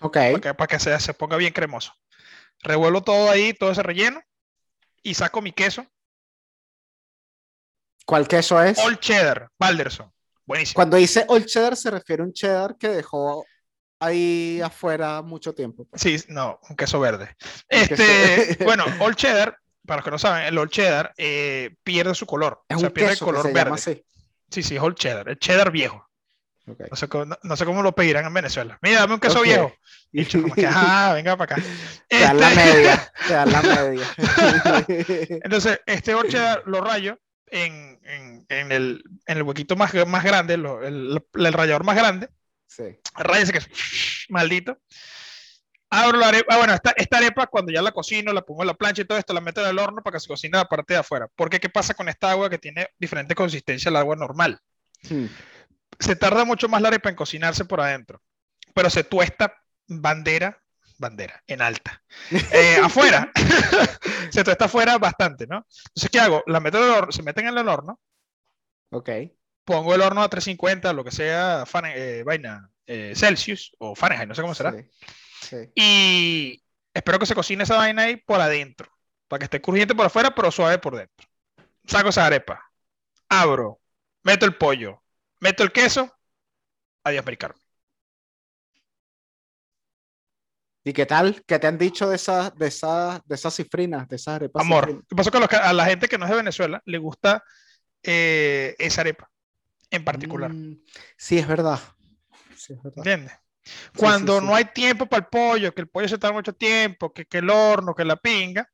Ok. Para que, se, se ponga bien cremoso. revuelvo todo ahí, todo ese relleno, y saco mi queso. ¿Cuál queso es? All cheddar, Balderson. Buenísimo. Cuando dice Old Cheddar se refiere a un cheddar que dejó ahí afuera mucho tiempo. pues. Sí, no, un queso verde. Un queso- Este, *laughs* bueno, Old cheddar, para los que no saben, el Old cheddar eh, pierde su color. Es o sea, un pierde el queso que color se verde. llama así. Sí, sí, es Old cheddar, el cheddar viejo. Ok. No sé, cómo, no, no sé cómo lo pedirán en Venezuela. Mira, dame un queso Ok. viejo. Y yo como que, *laughs* ah, venga para acá. Te dan la Este, media, te dan la *laughs* media. Entonces, este Old cheddar lo rayo en, en- en el, en el huequito más, más grande, lo- el, el rallador más grande. sí. Raya ese queso, maldito. Abro la arepa. Ah, bueno, esta, esta arepa, cuando ya la cocino, la pongo en la plancha y todo esto, la meto en el horno para que se cocine la parte de afuera. Porque, ¿qué pasa con esta agua que tiene diferente consistencia al agua normal? Hmm. Se tarda mucho más la arepa en cocinarse por adentro, pero se tuesta bandera, bandera, en alta. Eh, afuera, *laughs* se tuesta afuera bastante, ¿no? Entonces, ¿qué hago? La meto en el horno, se meten en el horno, Ok. pongo el horno a 350, lo que sea, eh, vaina, eh, Celsius o Fahrenheit, no sé cómo será. Sí. sí. Y espero que se cocine esa vaina ahí por adentro, para que esté crujiente por afuera, pero suave por dentro. Saco esa arepa, abro, meto el pollo, meto el queso, adiós, Maricarmen. ¿Y qué tal? ¿Qué te han dicho de esas, de esas, de esas cifrinas, de esas arepas? Amor, pasó que a, los que- a la gente que no es de Venezuela le gusta eh, esa arepa en particular? Mm, sí, es verdad. Sí, es verdad. ¿Entiendes? Cuando sí, no hay tiempo para el pollo, que el pollo se tarda mucho tiempo, que, que el horno, que la pinga,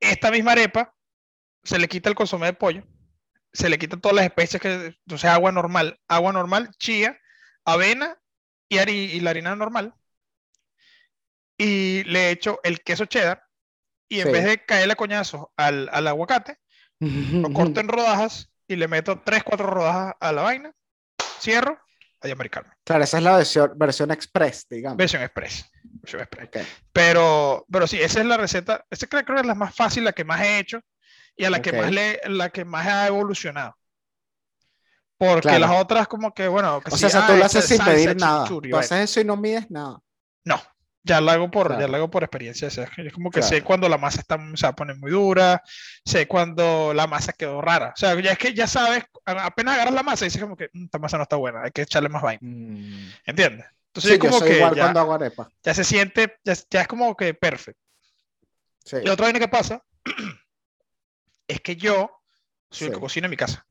esta misma arepa se le quita el consomé de pollo, se le quitan todas las especies, que, o sea, agua normal, agua normal, chía, avena y, hari- y la harina normal. Y le echo el queso cheddar y en Sí. vez de caerle a coñazos al, al aguacate, lo corto en *laughs* rodajas y le meto 3, 4 rodajas a la vaina, cierro, ahí americano. Claro, esa es la versión, versión express, digamos. Versión express. versión express. Ok. Pero, pero sí, esa es la receta. Esa creo, creo que es la más fácil, la que más he hecho y a la que Ok. más le, la que más ha evolucionado. Porque Claro. las otras como que, bueno, que O sí, sea, ah, tú lo haces es sin medir nada. Tú haces eso y no mides nada. No, ya lo hago por, ya lo hago por experiencia. o sea, es como que sé cuando la masa está, se va a poner muy dura, sé cuando la masa quedó rara. O sea, ya es que ya sabes, apenas agarras la masa y dices como que "Mm, esta masa no está buena, hay que echarle más vaina. Mm. ¿Entiendes? Entonces Sí, es como yo que igual ya, cuando hago arepa. ya se siente, ya, ya es como que perfecto. Sí. Y otra vaina que pasa *clears throat* es que yo soy el que cocina en mi casa.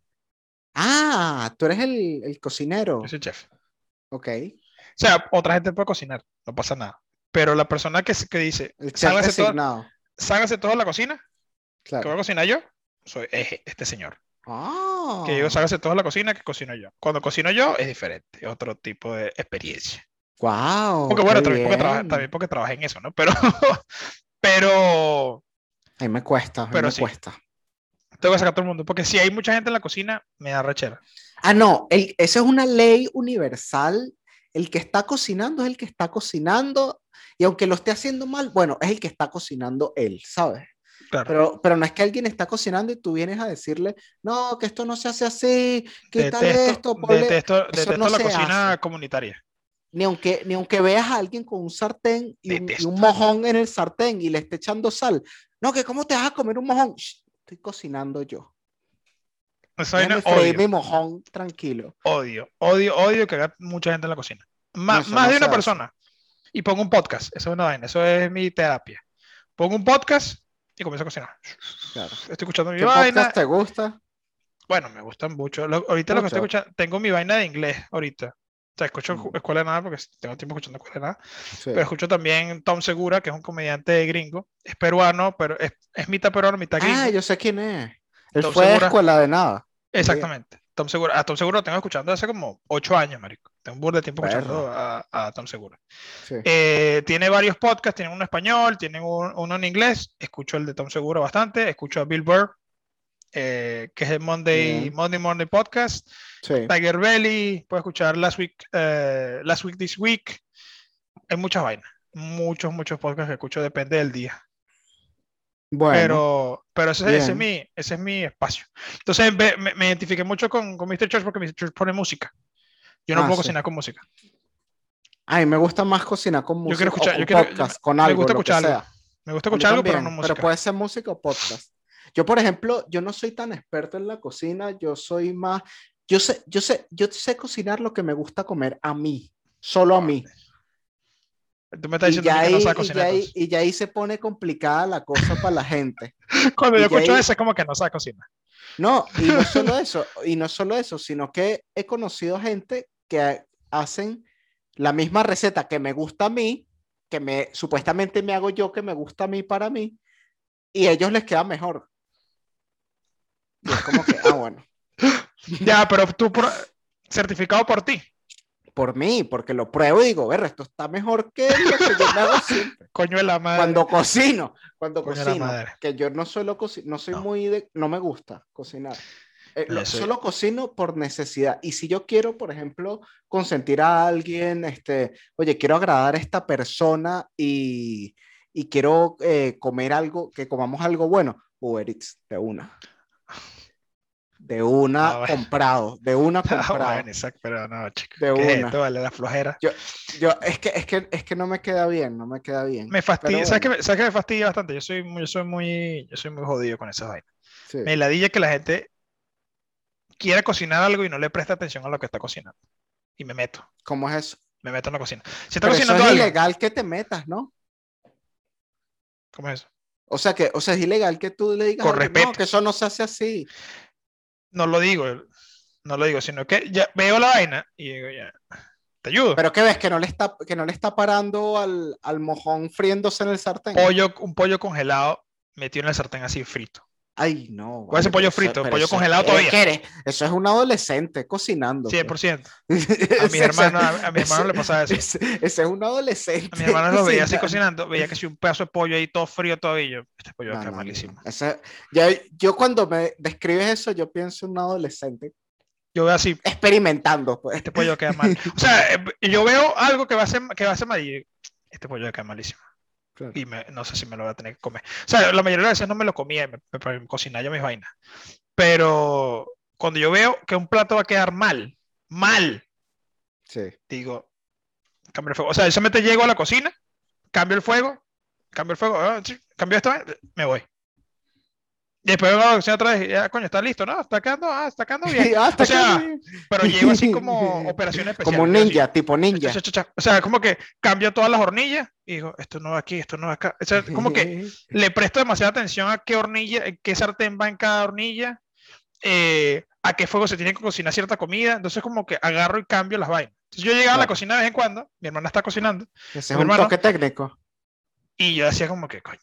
Ah, tú eres el, el cocinero. Yo soy chef. Ok. O sea, otra gente puede cocinar, no pasa nada. Pero la persona que, que dice, sálgase todo, designado. sálgase todo a la cocina, que voy a Claro. cocinar yo, soy es este señor. Ah. Que digo, sálgase todo a la cocina, que cocino yo. Cuando cocino yo es diferente, es otro tipo de experiencia. Wow. Porque bueno, también porque, trabaja- también porque trabajé en eso, ¿no? *laughs* Pero, pero A mí me cuesta, a mí Pero me sí. cuesta. tengo que sacar a todo el mundo. Porque si hay mucha gente en la cocina, me da rechera. Ah, no, el, esa es una ley universal. El que está cocinando es el que está cocinando. Y aunque lo esté haciendo mal, bueno, es el que está cocinando él, ¿sabes? Claro. Pero, pero no es que alguien está cocinando y tú vienes a decirle, no, que esto no se hace así, quítale detesto, esto, ponle-". detesto, eso detesto no la cocina hace. comunitaria. Ni aunque, ni aunque veas a alguien con un sartén y un, y un mojón en el sartén y le esté echando sal. No, que cómo te vas a comer un mojón. Shh, estoy cocinando yo. Déjame freír odio, mi mojón tranquilo. odio, odio, odio que haga mucha gente en la cocina. Má- eso más no de una hace. persona. Y pongo un podcast. Eso es una vaina. Eso es mi terapia. Pongo un podcast y comienzo a cocinar. Claro. Estoy escuchando mi ¿Qué vaina. podcast te gusta? Bueno, me gustan mucho. Lo- ahorita lo que estoy escuchando, tengo mi vaina de inglés ahorita. O sea, escucho Mm. Escuela de Nada porque tengo tiempo escuchando Escuela de Nada. Sí. Pero escucho también Tom Segura, que es un comediante gringo. Es peruano, pero es, es mitad peruano, mitad gringo. Ah, yo sé quién es. Él Tom fue de Segura. escuela de nada. Exactamente. Tom Segura. A Tom Segura lo tengo escuchando hace como ocho años, marico. Tengo un burro de tiempo Perro. escuchando a, a Tom Segura. Sí. Eh, tiene varios podcasts, tiene uno en español, tiene un- uno en inglés. Escucho el de Tom Segura bastante. Escucho a Bill Burr, eh, que es el Monday, Bien. Monday Morning Podcast. sí. Tiger Belly, puedes escuchar Last Week, eh, Last Week This Week. Hay muchas vainas. Muchos, muchos podcasts que escucho, depende del día. Bueno, Pero, pero ese, ese es mi, ese es mi espacio. Entonces me, me- identifiqué mucho con, con Mr. Church porque Mr. Church pone música. Yo no Ah, puedo sí. cocinar con música. A mí me gusta más cocinar con música Yo quiero escuchar, o yo con quiero, podcast, me- con me algo, gusta escuchar algo. sea. Me gusta escuchar algo, pero no música. puede ser música o podcast. Yo, por ejemplo, yo no soy tan experto en la cocina, yo soy más, yo sé, yo sé, yo sé cocinar lo que me gusta comer a mí, solo a mí. Tú me estás Y diciendo ya, que no ahí, sabes y, ya cocinar. ahí, y ya ahí se pone complicada la cosa para la gente. *laughs* Cuando y yo ya escucho ahí- eso es como que no sabes cocinar. No, y no solo *laughs* eso, y no solo eso, sino que he conocido gente que hacen la misma receta que me gusta a mí, que me supuestamente me hago yo, que me gusta a mí para mí, y a ellos les queda mejor. Y es como que, ah, bueno, *laughs* Ya, pero tú por- certificado por ti. Por mí, porque lo pruebo y digo, ver, esto está mejor que lo que yo me hago *laughs* siempre. Coño de la madre. Cuando cocino, cuando Coño cocino, que yo no suelo cocinar, no soy No. muy de, no me gusta cocinar. Eh, lo- solo cocino por necesidad. Y si yo quiero, por ejemplo, consentir a alguien, este, oye, quiero agradar a esta persona y, y quiero eh, comer algo, que comamos algo bueno, Uber Eats, de una. De una Ah, bueno. comprado, de una *laughs* Ah, comprado. bueno, exacto, pero no, chico. De ¿qué es una. esto, vale, la flojera. Yo, es que, es que, es que no me queda bien, no me queda bien. Me fastidia, ¿sabes, qué bueno. me, ¿sabes qué me fastidia bastante? Yo soy, muy- yo soy muy, yo soy muy jodido con esas vainas. Sí. Me ladilla que la gente quiera cocinar algo y no le presta atención a lo que está cocinando. Y me meto, ¿Cómo es eso? me meto en la cocina. Si está Pero eso cocinando es algo, ilegal que te metas, ¿no? ¿cómo es eso? O sea que, o sea, es ilegal que tú le digas, Con no, que eso no se hace así. No lo digo, no lo digo, sino que ya veo la vaina y digo, ya, te ayudo. Pero que ves que no le está, que no le está parando al, al mojón friéndose en el sartén. pollo, un pollo congelado metido en el sartén así frito. Ay, no. ¿Cuál es el pollo eso- frito? pero ¿Pollo eso- congelado eres todavía? eres- eso es un adolescente cocinando. pues. *laughs* 100%. A Ese- mis hermanos, a, a mis ese- hermanos le pasaba eso. Ese, ese es un adolescente. A mis hermanos los veía así cocinando. veía que si un pedazo de pollo ahí todo frío todavía, yo, este pollo a No, quedar no, malísimo. no. Ese- ya- yo cuando me describes eso, yo pienso en un adolescente Yo veo así, experimentando. Pues. este pollo va a quedar mal. O sea, eh, yo veo algo que va a ser, que va a ser mal y este pollo va a quedar malísimo. Claro. Y me- no sé si me lo voy a tener que comer. O sea, la mayoría de las veces no me lo comía, y me, me, me cocinaba yo mis vainas. Pero cuando yo veo que un plato va a quedar mal, mal, Sí. digo, cambio el fuego. O sea, yo solamente llego a la cocina, cambio el fuego, cambio el fuego, ah, cambio esto, me voy. Y después vengo a la cocina otra vez ya, coño, está listo, ¿no? Está quedando, ah, está quedando bien. *laughs* Ah, está O sea, acá, sí. Pero llego así como *laughs* operación especial. Como así, ninja, tipo ninja. O sea, como que cambio todas las hornillas y digo, esto no va aquí, esto no va acá. O sea, como que *laughs* le presto demasiada atención a qué hornilla, qué sartén va en cada hornilla, eh, a qué fuego se tiene que cocinar cierta comida. Entonces, como que agarro y cambio las vainas. Entonces, yo llegaba a la cocina de vez en cuando, mi hermana está cocinando, Ese es un hermano- toque técnico. y yo decía, como que, coño,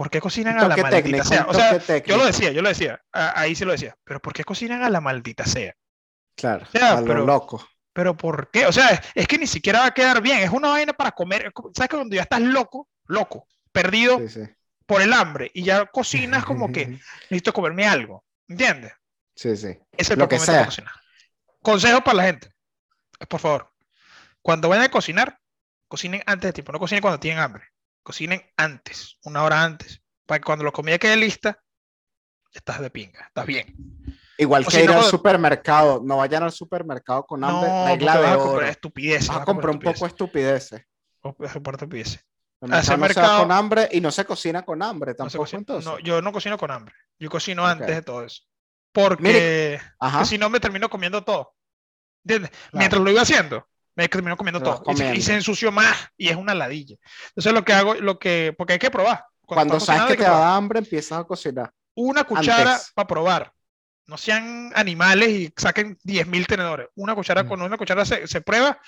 ¿por qué cocinan a la maldita técnico. sea? O sea, técnico. yo lo decía, yo lo decía, ahí sí lo decía, pero ¿por qué cocinan a la maldita sea? Claro, a lo pero- loco. Pero ¿por qué? O sea, es, que ni siquiera va a quedar bien. Es una vaina para comer. ¿Sabes que cuando ya estás loco, loco, perdido Sí, sí. por el hambre y ya cocinas como que *laughs* necesito comerme algo? ¿Entiendes? Sí, sí. Es el Lo que sea. cocinar. Consejo para la gente. Por favor, cuando vayan a cocinar, cocinen antes de tiempo. No cocinen cuando tienen hambre. Cocinen antes, una hora antes. Para que cuando la comida quede lista, estás de pinga, estás bien. Igual O que si ir no, al supermercado. No vayan al supermercado con hambre. No, regla vas de a oro. comprar estupideces. Vas a vas comprar un poco de estupideces. poco estupideces. El Hacer mercado no se va con hambre y no se cocina con hambre No tampoco cocina- entonces. no, yo no cocino con hambre. Yo cocino Ok. antes de todo eso. Porque si no me termino comiendo todo. Claro. Mientras lo iba haciendo, me termino comiendo todo. Y se, y comiendo. se ensució más y es una ladilla. Entonces lo que hago, lo que, porque hay que probar. Cuando sabes que hay te da hambre, empiezas a cocinar. Una cuchara antes. para probar. No sean animales y saquen 10.000 tenedores. Una cuchara Mm. con una cuchara se, se prueba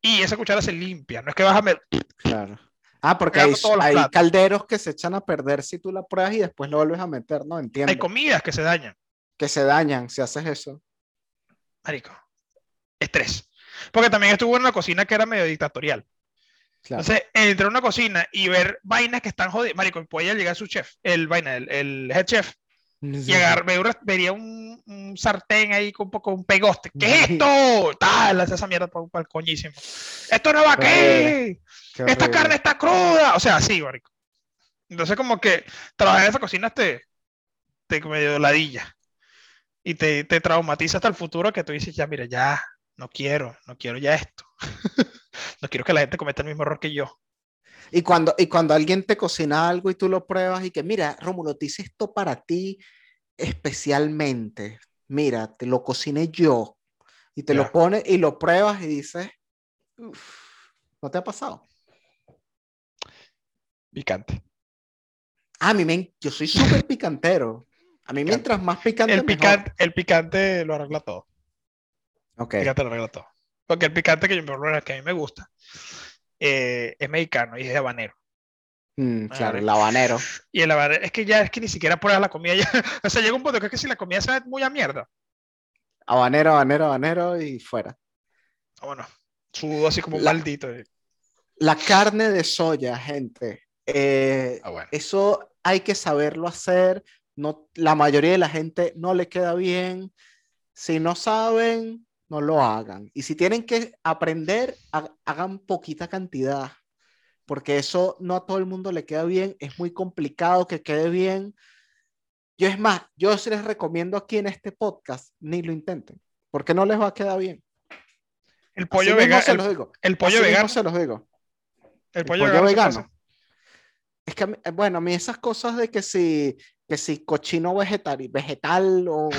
y esa cuchara se limpia. No es que vas a met- Claro. Ah, porque hay, hay calderos que se echan a perder si tú la pruebas y después lo vuelves a meter, ¿no? Entiendo. Hay comidas que se dañan. que se dañan si haces eso. Marico. Estrés. Porque también estuvo en una cocina que era medio dictatorial. Claro. Entonces, entrar a una cocina y ver vainas que están jodidas. Marico, podía llegar su chef, el vaina, el, el head chef, ver una- vería un, un sartén ahí con un poco un pegoste. ¿Qué es esto? Tal, hace esa mierda para el coñísimo. Esto no va aquí. Esta carne está cruda. O sea, sí, marico. Entonces, como que trabajar en esa cocina te, te medio ladilla. Y te, te traumatiza hasta el futuro que tú dices, ya, mira, ya, no quiero, no quiero ya esto. *laughs* No quiero que la gente cometa el mismo error que yo. Y cuando, y cuando alguien te cocina algo y tú lo pruebas y que, mira, Rómulo, te hice esto para ti especialmente. Mira, te lo cociné yo. Y te lo pones y lo pruebas y dices, ¿no te ha pasado? Picante. Ah, a mí me, yo soy súper *laughs* picantero. A mí mientras más picante, el picante, el picante lo arregla todo. Ok. El picante lo arregla todo. Porque el picante que, yo, que a mí me gusta eh, es mexicano y es de habanero. Mm, claro, el habanero. Y el habanero, es que ya es que ni siquiera pruebas la comida ya. *laughs* o sea, llega un punto que es que si la comida sabe muy a mierda. Habanero, habanero, habanero y fuera. Ah, bueno, sudo así como maldito. La carne de soya, gente. Eh, ah, eso hay que saberlo hacer. No, la mayoría de la gente no le queda bien. Si no saben, no lo hagan. Y si tienen que aprender, hagan poquita cantidad, porque eso no a todo el mundo le queda bien, es muy complicado que quede bien. Yo es más, yo les recomiendo aquí en este podcast, ni lo intenten, porque no les va a quedar bien. El pollo vegano. Se los digo. El pollo vegano. Se los digo. El pollo, vegano. Es que, bueno, a mí esas cosas de que si que si cochino vegetal, vegetal o,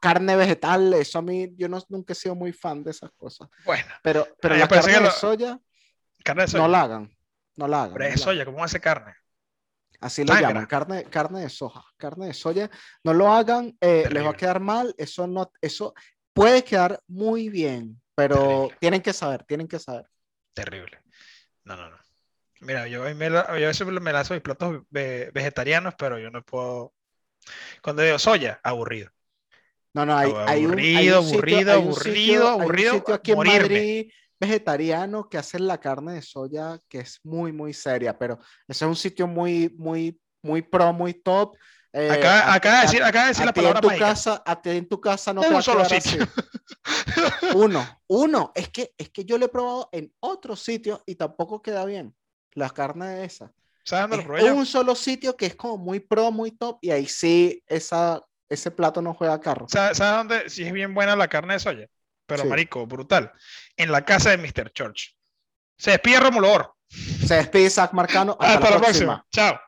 carne vegetal, eso a mí, yo no, nunca he sido muy fan de esas cosas. Bueno, pero, pero la carne de, soya, carne de soya, no la hagan, no la hagan. Pero es soya, ¿cómo hace carne? Así lo llaman, carne, carne de soja, carne de soya. No lo hagan, eh, les va a quedar mal, eso no, eso puede quedar muy bien, pero tienen que saber, tienen que saber. Terrible. No, no, no. Mira, yo, me, yo a veces me lanzo mis platos vegetarianos, pero yo no puedo. Cuando digo soya, aburrido. No, no, hay, hay un, aburrido, aburrido, aburrido, aburrido. Hay un sitio aquí en Madrid vegetariano que hacen la carne de soya que es muy, muy seria, pero ese es un sitio muy, muy, muy pro, muy top. Eh, acá, acá, decir, acá decir la palabra en tu casa, a ti en tu casa no te va a solo sitio. uno, uno. Es que, es que yo lo he probado en otro sitio y tampoco queda bien la carne esa. Es un solo sitio que es como muy pro, muy top, y ahí sí esa, ese plato no juega carro. ¿Sabes dónde sí es bien buena la carne de soya? Pero marico, brutal. En la casa de Mr. Church. Se despide Romulo Se despide Zach Marcano. Hasta, la, próxima. Chao.